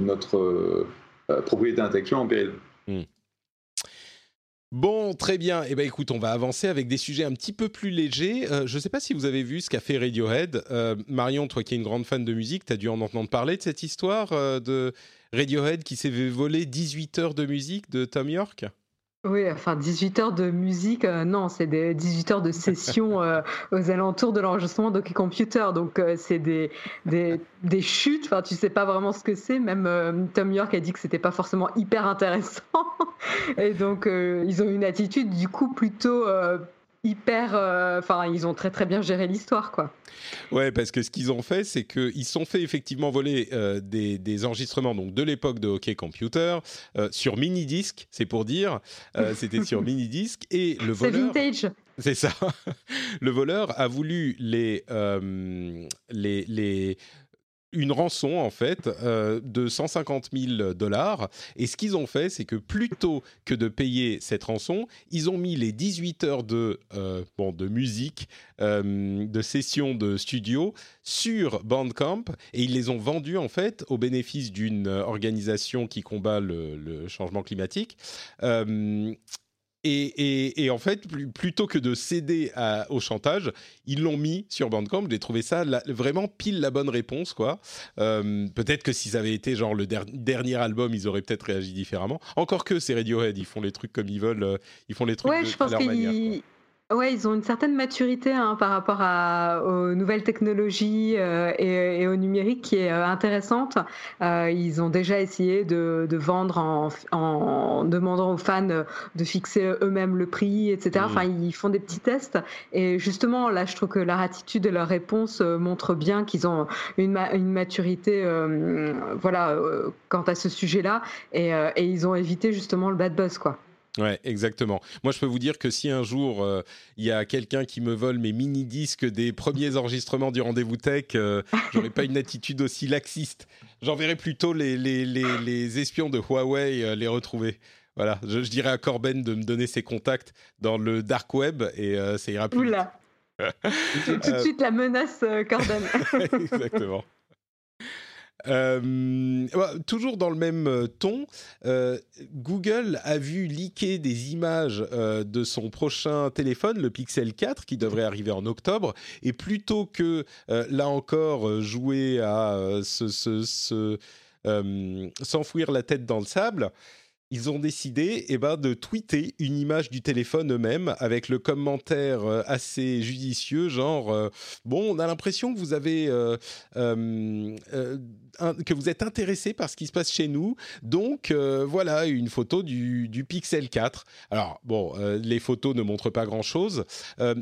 notre euh, propriété intellectuelle en péril. Bon, très bien. Eh ben, écoute, on va avancer avec des sujets un petit peu plus légers. Euh, je ne sais pas si vous avez vu ce qu'a fait Radiohead. Euh, Marion, toi qui es une grande fan de musique, tu as dû en entendre parler de cette histoire de Radiohead qui s'est volé 18 heures de musique de Tom York? Oui, enfin 18 heures de musique, euh, non, c'est des 18 heures de session euh, aux alentours de l'enregistrement d'Hockey Computer. Donc euh, c'est des, des, des, chutes, enfin tu sais pas vraiment ce que c'est. Même Tom York a dit que c'était pas forcément hyper intéressant. Et donc ils ont une attitude du coup plutôt hyper. Euh, enfin, ils ont très très bien géré l'histoire, quoi. Ouais, parce que ce qu'ils ont fait, c'est qu'ils sont fait effectivement voler euh, des, des, enregistrements donc de l'époque de Hockey Computer euh, sur mini disque, c'est pour dire. C'était sur mini disque et le voleur. C'est vintage. C'est ça. le voleur a voulu les les les une rançon en fait euh, de 150 000 dollars. Et ce qu'ils ont fait, c'est que plutôt que de payer cette rançon, ils ont mis les 18 heures de, euh, bon, de musique, euh, de session de studio sur Bandcamp et ils les ont vendus en fait au bénéfice d'une organisation qui combat le changement climatique. Et, en fait, plutôt que de céder au chantage, ils l'ont mis sur Bandcamp. J'ai trouvé ça vraiment pile la bonne réponse, quoi. Euh, peut-être que s'ils avaient été genre le dernier album, ils auraient peut-être réagi différemment. Encore que c'est Radiohead, ils font les trucs comme ils veulent, euh, ils font les trucs de, je pense leur manière. Ouais, ils ont une certaine maturité hein, par rapport à, aux nouvelles technologies euh, et, et, au numérique qui est euh, intéressante. Euh, ils ont déjà essayé de, de vendre en, en, demandant aux fans de fixer eux-mêmes le prix, etc. Mmh. Enfin, ils font des petits tests. Et justement, là, je trouve que leur attitude et leur réponse montrent bien qu'ils ont une, une maturité, voilà, quant à ce sujet-là. Et, et ils ont évité justement le bad buzz, quoi. Ouais, exactement. Moi, je peux vous dire que si un jour euh, il y a quelqu'un qui me vole mes mini disques des premiers enregistrements du rendez-vous tech, euh, j'aurais pas une attitude aussi laxiste. J'enverrai plutôt les, les, les, les, espions de Huawei euh, les retrouver. Voilà, je, dirais à Corben de me donner ses contacts dans le dark web et ça ira plus. Oula. Tout de suite la menace, Corben. exactement. Euh, toujours dans le même euh, ton, euh, Google a vu leaker des images de son prochain téléphone, le Pixel 4, qui devrait arriver en octobre. Et plutôt que, là encore, jouer à s'enfouir la tête dans le sable, ils ont décidé eh ben, de tweeter une image du téléphone eux-mêmes avec le commentaire euh, assez judicieux, genre euh, bon, on a l'impression que vous avez euh, que vous êtes intéressé par ce qui se passe chez nous, donc voilà une photo du, du, Pixel 4. Alors bon, les photos ne montrent pas grand-chose,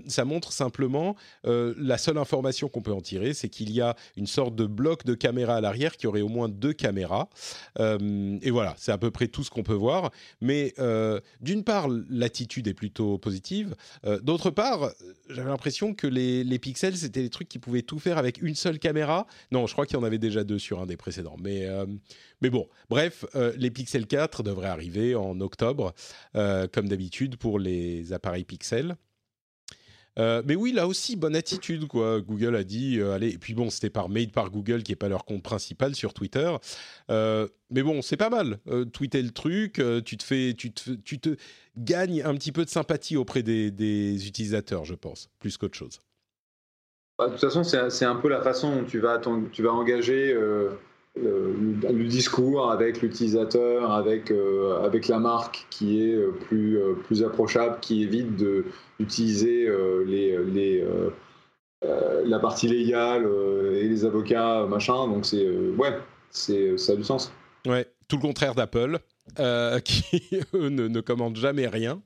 ça montre simplement la seule information qu'on peut en tirer, c'est qu'il y a une sorte de bloc de caméra à l'arrière qui aurait au moins deux caméras, et voilà, c'est à peu près tout ce qu'on peut Mais euh, d'une part, l'attitude est plutôt positive. Euh, d'autre part, j'avais l'impression que les, pixels, c'était des trucs qui pouvaient tout faire avec une seule caméra. Non, je crois qu'il y en avait déjà deux sur un des précédents. Mais, euh, mais bon, bref, les Pixel 4 devraient arriver en octobre, comme d'habitude pour les appareils Pixel. Euh, mais oui, là aussi, bonne attitude, quoi. Google a dit, euh, allez, et puis bon, c'était par made par Google, qui n'est pas leur compte principal sur Twitter. Euh, mais bon, c'est pas mal. tweeter le truc, tu te fais, tu te, tu te gagnes un petit peu de sympathie auprès des, utilisateurs, je pense, plus qu'autre chose. Bah, de toute façon, c'est un peu la façon dont tu vas, tu vas engager le, discours avec l'utilisateur, avec, euh, avec la marque qui est euh, plus, euh, plus approchable, qui évite d'utiliser les, les, la partie légale et les avocats, machin. Donc, c'est ouais, ça a du sens. Ouais, tout le contraire d'Apple. Euh, qui eux ne, commandent jamais rien.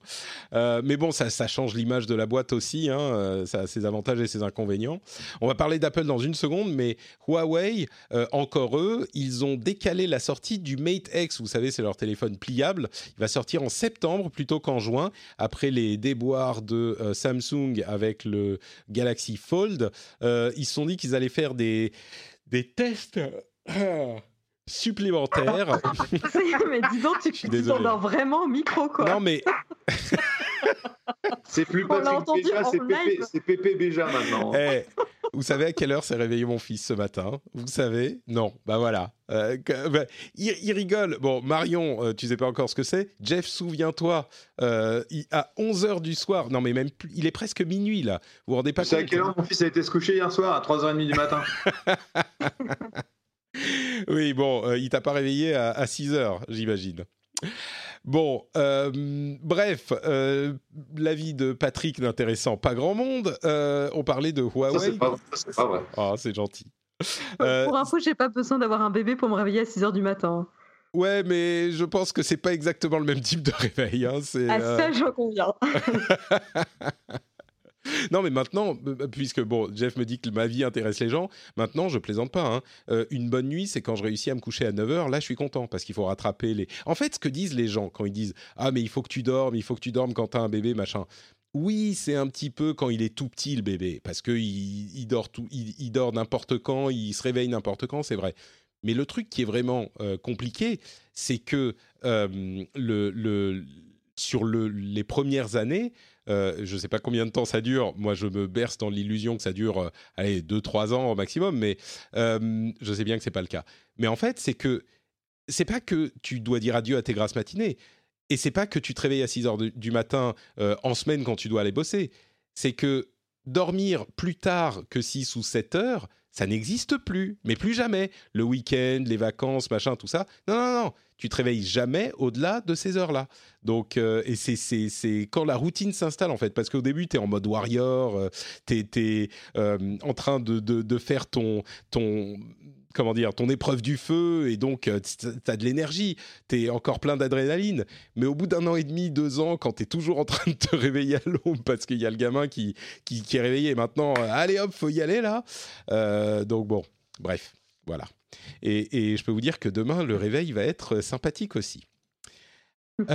Euh, mais bon, ça, change l'image de la boîte aussi. Hein, euh, ça a ses avantages et ses inconvénients. On va parler d'Apple dans une seconde, mais Huawei, encore eux, ils ont décalé la sortie du Mate X. Vous savez, c'est leur téléphone pliable. Il va sortir en septembre plutôt qu'en juin, après les déboires de Samsung avec le Galaxy Fold. ils se sont dit qu'ils allaient faire des tests supplémentaire. mais dis donc, tu t'endors vraiment au micro, quoi. Non, mais. c'est plus Patrick Béja, c'est Pépé, Béja maintenant. Eh, vous savez à quelle heure s'est réveillé mon fils ce matin? Vous savez? Non, bah voilà. Euh, bah, il, rigole. Bon, Marion, euh, tu sais pas encore ce que c'est. Jeff, souviens-toi, euh, à 11h du soir, non mais même il est presque minuit là. Vous vous rendez pas compte C'est à quelle heure mon fils a été se coucher hier soir? À 3h30 du matin. oui, bon, euh, il t'a pas réveillé à, 6 heures, j'imagine. Bon, euh, bref, euh, l'avis de Patrick n'intéressant pas grand monde. on parlait de Huawei. c'est pas, vrai. Ah, c'est gentil. Pour info, j'ai pas besoin d'avoir un bébé pour me réveiller à 6 heures du matin. Ouais, mais je pense que c'est pas exactement le même type de réveil. Hein. À ça, j'en conviens. non, mais maintenant, puisque bon, Jeff me dit que ma vie intéresse les gens, maintenant, je plaisante pas. Hein. Euh, une bonne nuit, c'est quand je réussis à me coucher à 9h. Là, je suis content parce qu'il faut rattraper les. En fait, ce que disent les gens quand ils disent Ah, mais il faut que tu dormes, il faut que tu dormes quand tu as un bébé, machin. Oui, c'est un petit peu quand il est tout petit, le bébé, parce qu'il il dort, il, dort n'importe quand, il se réveille n'importe quand, c'est vrai. Mais le truc qui est vraiment euh, compliqué, c'est que euh, le, le, sur le, les premières années, euh, je ne sais pas combien de temps ça dure. Moi, je me berce dans l'illusion que ça dure, euh, allez, 2-3 ans au maximum, mais euh, je sais bien que ce n'est pas le cas. Mais en fait, c'est que c'est pas que tu dois dire adieu à tes grasses matinées, et c'est pas que tu te réveilles à 6 heures du matin en semaine quand tu dois aller bosser. C'est que dormir plus tard que 6 ou 7 heures, ça n'existe plus, mais plus jamais. Le week-end, les vacances, machin, tout ça. Non, non, non. Tu te réveilles jamais au-delà de ces heures-là. Donc, euh, et c'est quand la routine s'installe, en fait. Parce qu'au début, tu es en mode warrior, euh, tu es, euh, en train de, de, faire ton, ton comment dire, ton épreuve du feu et donc euh, tu as de l'énergie, tu es encore plein d'adrénaline. Mais au bout d'un an et demi, deux ans, quand tu es toujours en train de te réveiller à l'aube parce qu'il y a le gamin qui, qui, est réveillé maintenant, euh, allez hop, faut y aller là. Euh, donc bon, bref, voilà. Et, et, je peux vous dire que demain, le réveil va être sympathique aussi.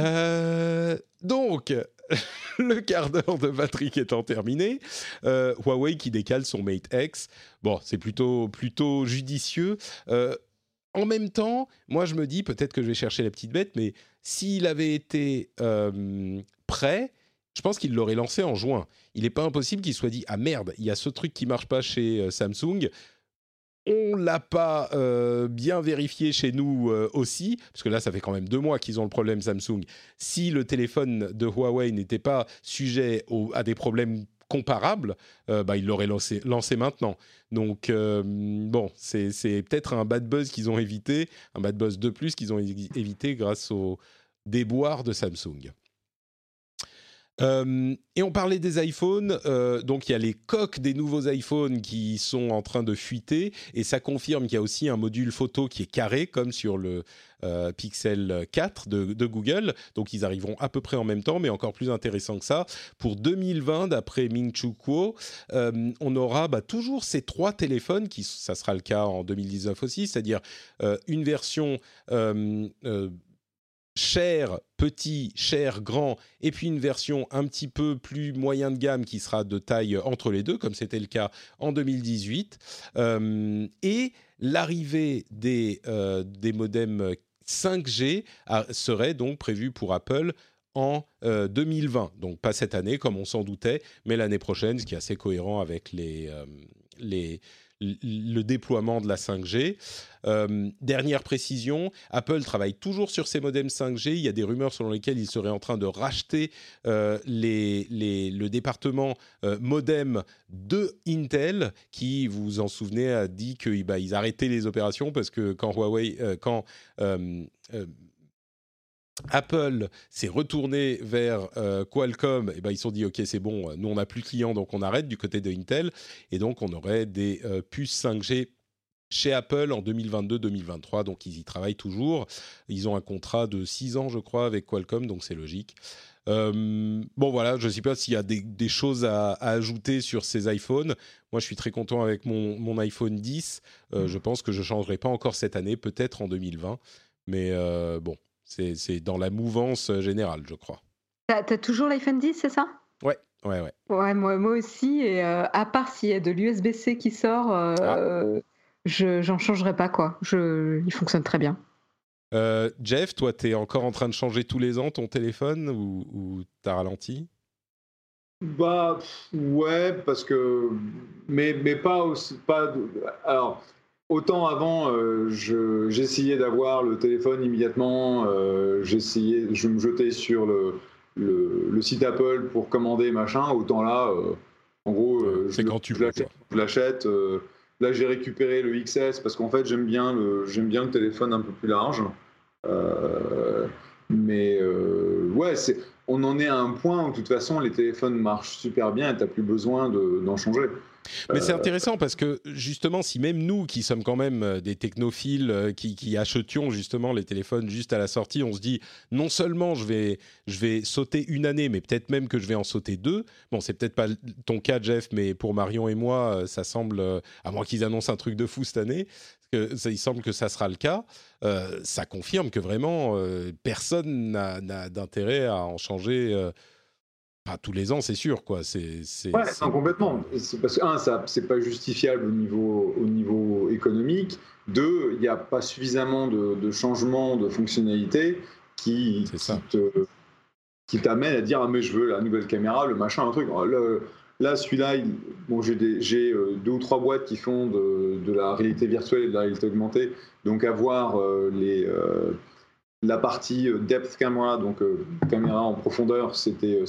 donc, le quart d'heure de Patrick étant terminé, euh, Huawei qui décale son Mate X. Bon, c'est plutôt, plutôt judicieux. Euh, en même temps, moi je me dis, peut-être que je vais chercher la petite bête, mais s'il avait été euh, prêt, je pense qu'il l'aurait lancé en juin. Il n'est pas impossible qu'il soit dit ah merde, il y a ce truc qui marche pas chez Samsung on l'a pas euh, bien vérifié chez nous euh, aussi, parce que là, ça fait quand même deux mois qu'ils ont le problème Samsung. Si le téléphone de Huawei n'était pas sujet à des problèmes comparables, euh, bah, ils l'auraient lancé, lancé, maintenant. Donc, bon, c'est peut-être un bad buzz qu'ils ont évité, un bad buzz de plus qu'ils ont évité grâce au déboire de Samsung. Euh, et on parlait des iPhones, euh, donc il y a les coques des nouveaux iPhones qui sont en train de fuiter, et ça confirme qu'il y a aussi un module photo qui est carré, comme sur le euh, Pixel 4 de, Google, donc ils arriveront à peu près en même temps, mais encore plus intéressant que ça. Pour 2020, d'après Ming Chu Kuo, on aura bah, toujours ces trois téléphones, qui ça sera le cas en 2019 aussi, c'est-à-dire une version cher petit, cher grand, et puis une version un petit peu plus moyen de gamme qui sera de taille entre les deux, comme c'était le cas en 2018. Euh, et l'arrivée des, euh, des modems 5G serait donc prévue pour Apple en 2020. Donc pas cette année comme on s'en doutait, mais l'année prochaine, ce qui est assez cohérent avec les, les, le déploiement de la 5G. Euh, dernière précision, Apple travaille toujours sur ses modems 5G. Il y a des rumeurs selon lesquelles il serait en train de racheter euh, le département euh, modem de Intel, qui, vous vous en souvenez, a dit qu'ils bah, arrêtaient les opérations parce que quand Huawei, quand Apple s'est retourné vers euh, Qualcomm, et ben ils se sont dit ok c'est bon, nous on n'a plus de clients donc on arrête du côté de Intel et donc on aurait des euh, puces 5G chez Apple en 2022-2023 donc ils y travaillent toujours. Ils ont un contrat de 6 ans je crois avec Qualcomm donc c'est logique. Euh, bon voilà, je ne sais pas s'il y a des, choses à, ajouter sur ces iPhones. Moi, je suis très content avec mon, mon iPhone 10. je pense que je ne changerai pas encore cette année, peut-être en 2020. Mais bon, c'est dans la mouvance euh, générale, je crois. Tu as, toujours l'iPhone 10, c'est ça? Ouais, ouais, ouais. Ouais, moi, moi aussi. Et euh, à part s'il y a de l'USB-C qui sort, euh, ah. je j'en changerai pas, quoi. Je, il fonctionne très bien. Jeff, toi, tu es encore en train de changer tous les ans ton téléphone ou, ou t'as ralenti? Bah, ouais, parce que. Mais, mais pas aussi. Pas, alors Autant avant, euh, j'essayais d'avoir le téléphone immédiatement, euh, j'essayais, je me jetais sur le, le, site Apple pour commander machin. Autant là, euh, en gros, je, quand tu je l'achète. là, j'ai récupéré le XS parce qu'en fait, j'aime bien le, j'aime bien le téléphone un peu plus large. mais ouais, c'est, on en est à un point où de toute façon, les téléphones marchent super bien et tu n'as plus besoin d'en changer. Mais c'est euh, intéressant parce que justement, si même nous qui sommes quand même euh, des technophiles euh, qui, qui, achetions justement les téléphones juste à la sortie, on se dit non seulement je vais, je vais sauter une année, mais peut-être même que je vais en sauter deux. Bon, c'est peut-être pas ton cas, Jeff, mais pour Marion et moi, ça semble, à moins qu'ils annoncent un truc de fou cette année, que ça, il semble que ça sera le cas. ça confirme que vraiment personne n'a d'intérêt à en changer pas tous les ans, c'est sûr, quoi. C'est, ouais, complètement. C'est parce que, un, ça, c'est pas justifiable au niveau, au niveau économique. Deux, il n'y a pas suffisamment de, de changements de fonctionnalités qui, qui, t'amènent à dire, ah, mais je veux la nouvelle caméra, le machin, un truc. Là, celui-là, bon, j'ai, euh, deux ou trois boîtes qui font de, de, la réalité virtuelle et de la réalité augmentée. Donc, avoir euh, les. Euh, la partie depth camera, donc euh, caméra en profondeur, c'était,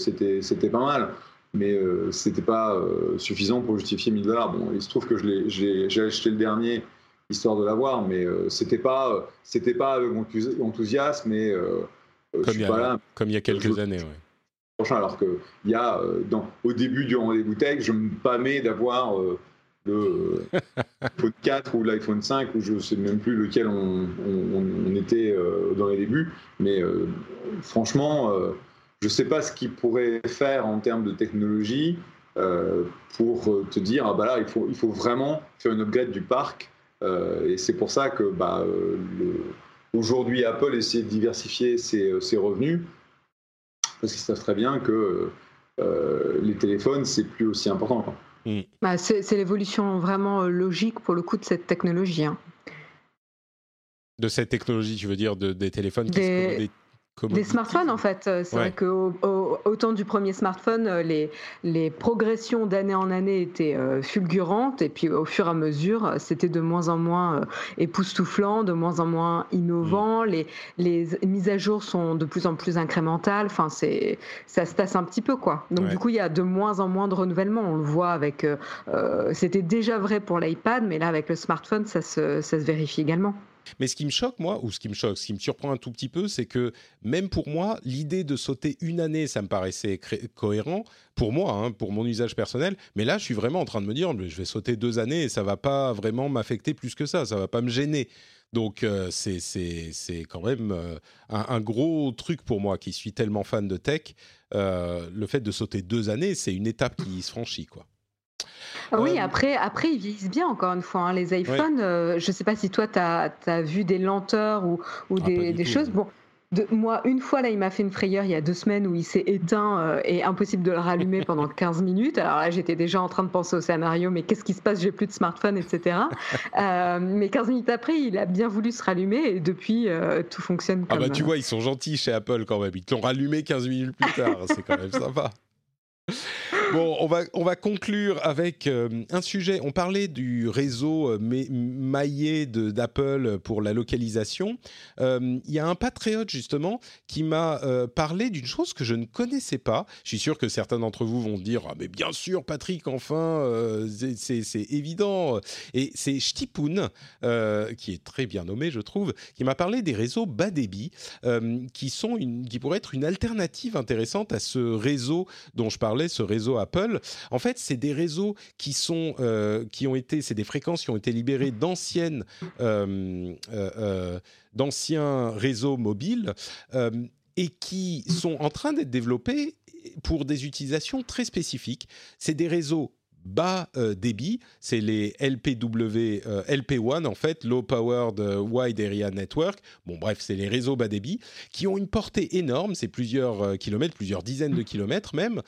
pas mal, mais c'était pas suffisant pour justifier 1000 dollars. Bon, il se trouve que j'ai, acheté le dernier histoire de l'avoir, mais c'était pas, c'était pas avec enthousiasme, mais comme, il y a, là, comme il y a quelques années. Ouais. Alors que il y a, dans, au début du rendez-vous tech, je me pâmais d'avoir le iPhone 4 ou l'iPhone 5, ou je ne sais même plus lequel on, était euh, dans les débuts. Mais euh, franchement, euh, je ne sais pas ce qu'il pourrait faire en termes de technologie pour te dire, ah bah là, il faut, il faut vraiment faire une upgrade du parc. et c'est pour ça que bah, aujourd'hui, Apple essaie de diversifier ses, ses revenus, parce qu'ils savent très bien que les téléphones, c'est plus aussi important. Quoi. Mm. Bah, c'est l'évolution vraiment euh, logique pour le coup de cette technologie. Hein. De cette technologie, tu veux dire, de, des téléphones qui se des smartphones, en fait. Euh, c'est vrai qu'au au, temps du premier smartphone, euh, les, les progressions d'année en année étaient euh, fulgurantes. Et puis, au fur et à mesure, c'était de moins en moins époustouflant, de moins en moins innovant. Mm. Les, les mises à jour sont de plus en plus incrémentales. Enfin, c'est, ça se tasse un petit peu, quoi. Donc, du coup, il y a de moins en moins de renouvellement. On le voit avec. c'était déjà vrai pour l'iPad, mais là, avec le smartphone, ça se, ça se vérifie également. Mais ce qui me choque, moi, ou ce qui me choque, ce qui me surprend un tout petit peu, c'est que même pour moi, l'idée de sauter une année, ça me paraissait cohérent pour moi, hein, pour mon usage personnel. Mais là, je suis vraiment en train de me dire, je vais sauter deux années et ça va pas vraiment m'affecter plus que ça, ça va pas me gêner. Donc euh, c'est quand même euh, un, gros truc pour moi qui suis tellement fan de tech. Euh, le fait de sauter deux années, c'est une étape qui se franchit, quoi. Ah oui, euh, après, après, ils vieillissent bien, encore une fois. Hein. Les iPhones, euh, je ne sais pas si toi, tu as, vu des lenteurs ou, ou ah, des, choses. Bon, de, moi, une fois, là, il m'a fait une frayeur il y a deux semaines où il s'est éteint euh, et impossible de le rallumer pendant 15 minutes. Alors là, j'étais déjà en train de penser au scénario, mais qu'est-ce qui se passe? J'ai plus de smartphone, etc. Euh, mais 15 minutes après, il a bien voulu se rallumer et depuis, euh, tout fonctionne comme... Ah bah tu vois, ils sont gentils chez Apple quand même. Ils te l'ont rallumé 15 minutes plus tard. C'est quand même sympa. Bon, on va, on va conclure avec euh, un sujet. On parlait du réseau euh, maillé d'Apple pour la localisation. Euh, il y a un patriote, justement, qui m'a parlé d'une chose que je ne connaissais pas. Je suis sûr que certains d'entre vous vont dire Ah, mais bien sûr, Patrick, enfin, c'est évident. Et c'est Shtipoun, qui est très bien nommé, je trouve, qui m'a parlé des réseaux bas débit, qui, sont une, qui pourraient être une alternative intéressante à ce réseau dont je parlais, ce réseau Apple. En fait, c'est des réseaux qui sont, euh, qui ont été, c'est des fréquences qui ont été libérées euh, euh, d'anciens réseaux mobiles et qui sont en train d'être développés pour des utilisations très spécifiques. C'est des réseaux bas débit, c'est les LPW, LP1 en fait, Low Powered Wide Area Network. Bon bref, c'est les réseaux bas débit qui ont une portée énorme, c'est plusieurs kilomètres, plusieurs dizaines de kilomètres même,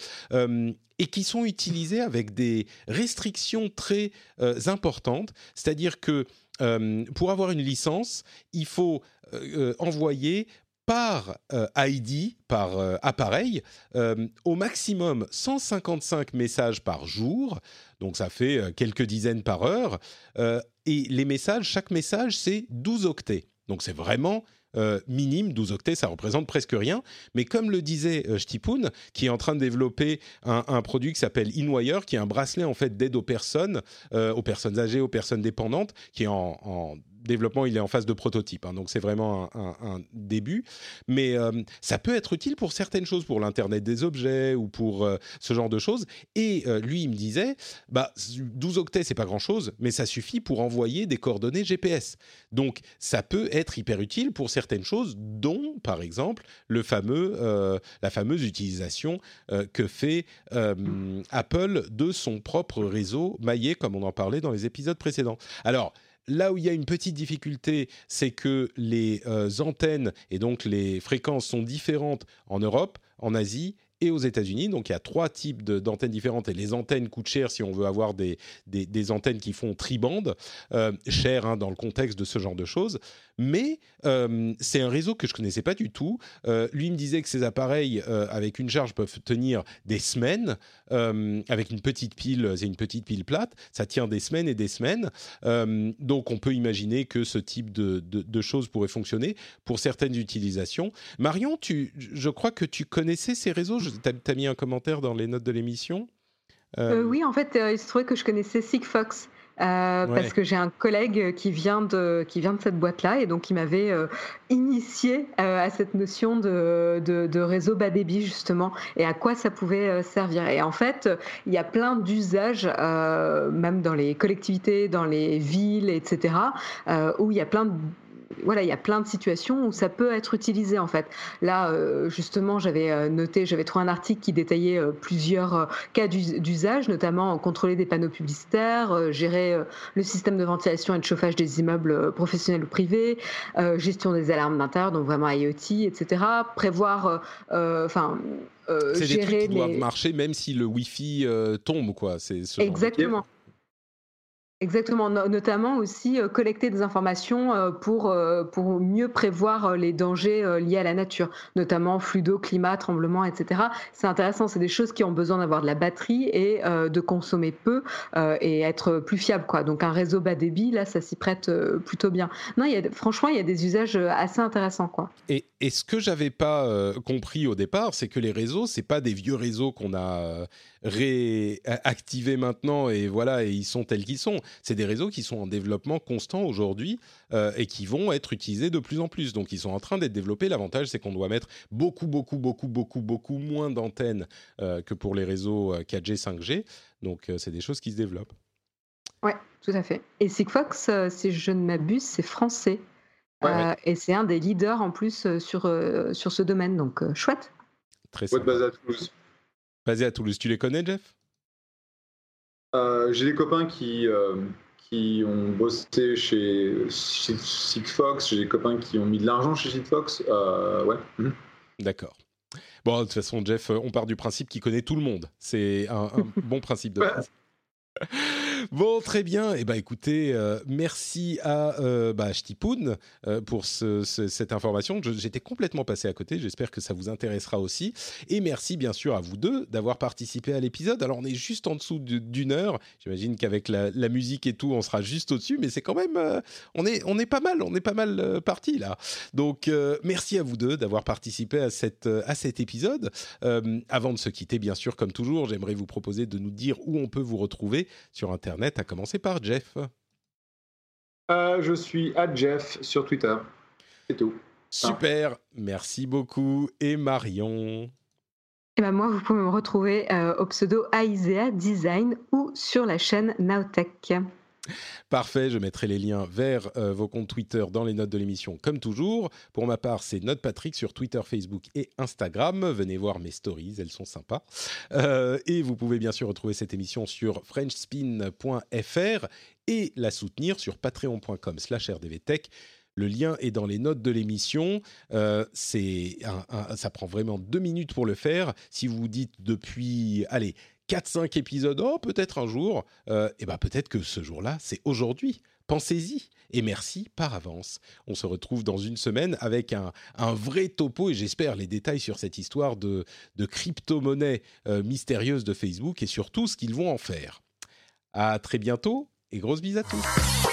et qui sont utilisés avec des restrictions très euh, importantes. C'est-à-dire que euh, pour avoir une licence, il faut euh, envoyer par ID, par appareil, au maximum 155 messages par jour, donc ça fait quelques dizaines par heure, et les messages, chaque message, c'est 12 octets. Donc c'est vraiment euh, minime, 12 octets, ça représente presque rien. Mais comme le disait euh, qui est en train de développer un, produit qui s'appelle InWire, qui est un bracelet en fait d'aide aux personnes, euh, aux personnes âgées, aux personnes dépendantes, qui est en développement, il est en phase de prototype, hein, donc c'est vraiment un, début. Mais euh, ça peut être utile pour certaines choses, pour l'Internet des objets ou pour euh, ce genre de choses. Et euh, lui, il me disait, bah, 12 octets, c'est pas grand-chose, mais ça suffit pour envoyer des coordonnées GPS. Donc ça peut être hyper utile pour certaines choses, dont, par exemple, le fameux, la fameuse utilisation que fait Apple de son propre réseau maillé, comme on en parlait dans les épisodes précédents. Alors, Là où il y a une petite difficulté, c'est que les euh, antennes et donc les fréquences sont différentes en Europe, en Asie et aux États-Unis. Donc il y a trois types d'antennes différentes et les antennes coûtent cher si on veut avoir des, antennes qui font tribande, euh, cher hein, dans le contexte de ce genre de choses. Mais euh, c'est un réseau que je connaissais pas du tout. Euh, lui me disait que ces appareils avec une charge peuvent tenir des semaines. avec une petite pile, c'est une petite pile plate, ça tient des semaines et des semaines. donc on peut imaginer que ce type de, de, choses pourrait fonctionner pour certaines utilisations. Marion, tu, je crois que tu connaissais ces réseaux. Tu as, mis un commentaire dans les notes de l'émission? Euh, Oui, en fait, euh, il se trouvait que je connaissais Sigfox. Euh, parce que j'ai un collègue qui vient de, qui vient de cette boîte-là et donc il m'avait initié à cette notion de, de, réseau bas débit justement et à quoi ça pouvait servir. Et en fait, il y a plein d'usages, même dans les collectivités, dans les villes, etc., où il y a plein de voilà, il y a plein de situations où ça peut être utilisé en fait. Là, euh, justement, j'avais euh, noté, j'avais trouvé un article qui détaillait euh, plusieurs cas d'usage, notamment contrôler des panneaux publicitaires, gérer le système de ventilation et de chauffage des immeubles professionnels ou privés, gestion des alarmes d'intérieur, donc vraiment IoT, etc. Prévoir, enfin. c'est des trucs qui doivent marcher même si le Wi-Fi tombe, quoi. C'est exactement. Exactement, notamment aussi euh, collecter des informations euh, pour, euh, pour mieux prévoir les dangers liés à la nature, notamment flux d'eau, climat, tremblements, etc. C'est intéressant, c'est des choses qui ont besoin d'avoir de la batterie et de consommer peu et être plus fiable. Quoi. Donc un réseau bas débit, là, ça s'y prête plutôt bien. Non, franchement, il y a des usages assez intéressants. Quoi. Et, et ce que j'avais pas compris au départ, c'est que les réseaux, c'est pas des vieux réseaux qu'on a réactivés maintenant et voilà, et ils sont tels qu'ils sont. C'est des réseaux qui sont en développement constant aujourd'hui euh, et qui vont être utilisés de plus en plus. Donc ils sont en train d'être développés. L'avantage, c'est qu'on doit mettre beaucoup, beaucoup, beaucoup, beaucoup, beaucoup moins d'antennes euh, que pour les réseaux 4G, euh, 5G. Donc c'est des choses qui se développent. Oui, tout à fait. Et Sigfox, si je ne m'abuse, c'est français. Et c'est un des leaders en plus sur, sur ce domaine. Donc chouette. Très sympa. basé à Toulouse. Basé à Toulouse. Tu les connais, Jeff? Euh, J'ai des copains qui, euh, qui ont bossé chez, Sigfox, j'ai des copains qui ont mis de l'argent chez Sigfox. ouais. Mhm. D'accord. Bon, de toute façon, Jeff, on part du principe qu'il connaît tout le monde. C'est un, bon principe de base. Bon, très bien. Eh ben, écoutez, euh, merci à euh, bah, euh, pour cette information. J'étais complètement passé à côté. J'espère que ça vous intéressera aussi. Et merci bien sûr à vous deux d'avoir participé à l'épisode. Alors, on est juste en dessous d'une heure. J'imagine qu'avec la, musique et tout, on sera juste au-dessus. Mais c'est quand même, euh, on est, on est pas mal, on est pas mal parti là. Donc, merci à vous deux d'avoir participé à cette, à cet épisode. avant de se quitter, bien sûr, comme toujours, j'aimerais vous proposer de nous dire où on peut vous retrouver sur Internet Internet, à commencer par Jeff. Euh, je suis à Jeff sur Twitter. C'est tout. Super, merci beaucoup. Et Marion et eh ben moi, vous pouvez me retrouver euh, au pseudo Aisea Design ou sur la chaîne Nowtech. Parfait, je mettrai les liens vers euh, vos comptes Twitter dans les notes de l'émission comme toujours. Pour ma part, c'est Note Patrick sur Twitter, Facebook et Instagram. Venez voir mes stories, elles sont sympas. Euh, et vous pouvez bien sûr retrouver cette émission sur frenchspin.fr et la soutenir sur patreon.com slash rdvtech. Le lien est dans les notes de l'émission. Euh, ça prend vraiment deux minutes pour le faire. Si vous dites depuis, allez, 4-5 épisodes, oh peut-être un jour, et euh, eh ben peut-être que ce jour-là, c'est aujourd'hui. Pensez-y et merci par avance. On se retrouve dans une semaine avec un, vrai topo et j'espère les détails sur cette histoire de, de crypto-monnaie euh, mystérieuse de Facebook et surtout ce qu'ils vont en faire. À très bientôt et grosse bise à tous.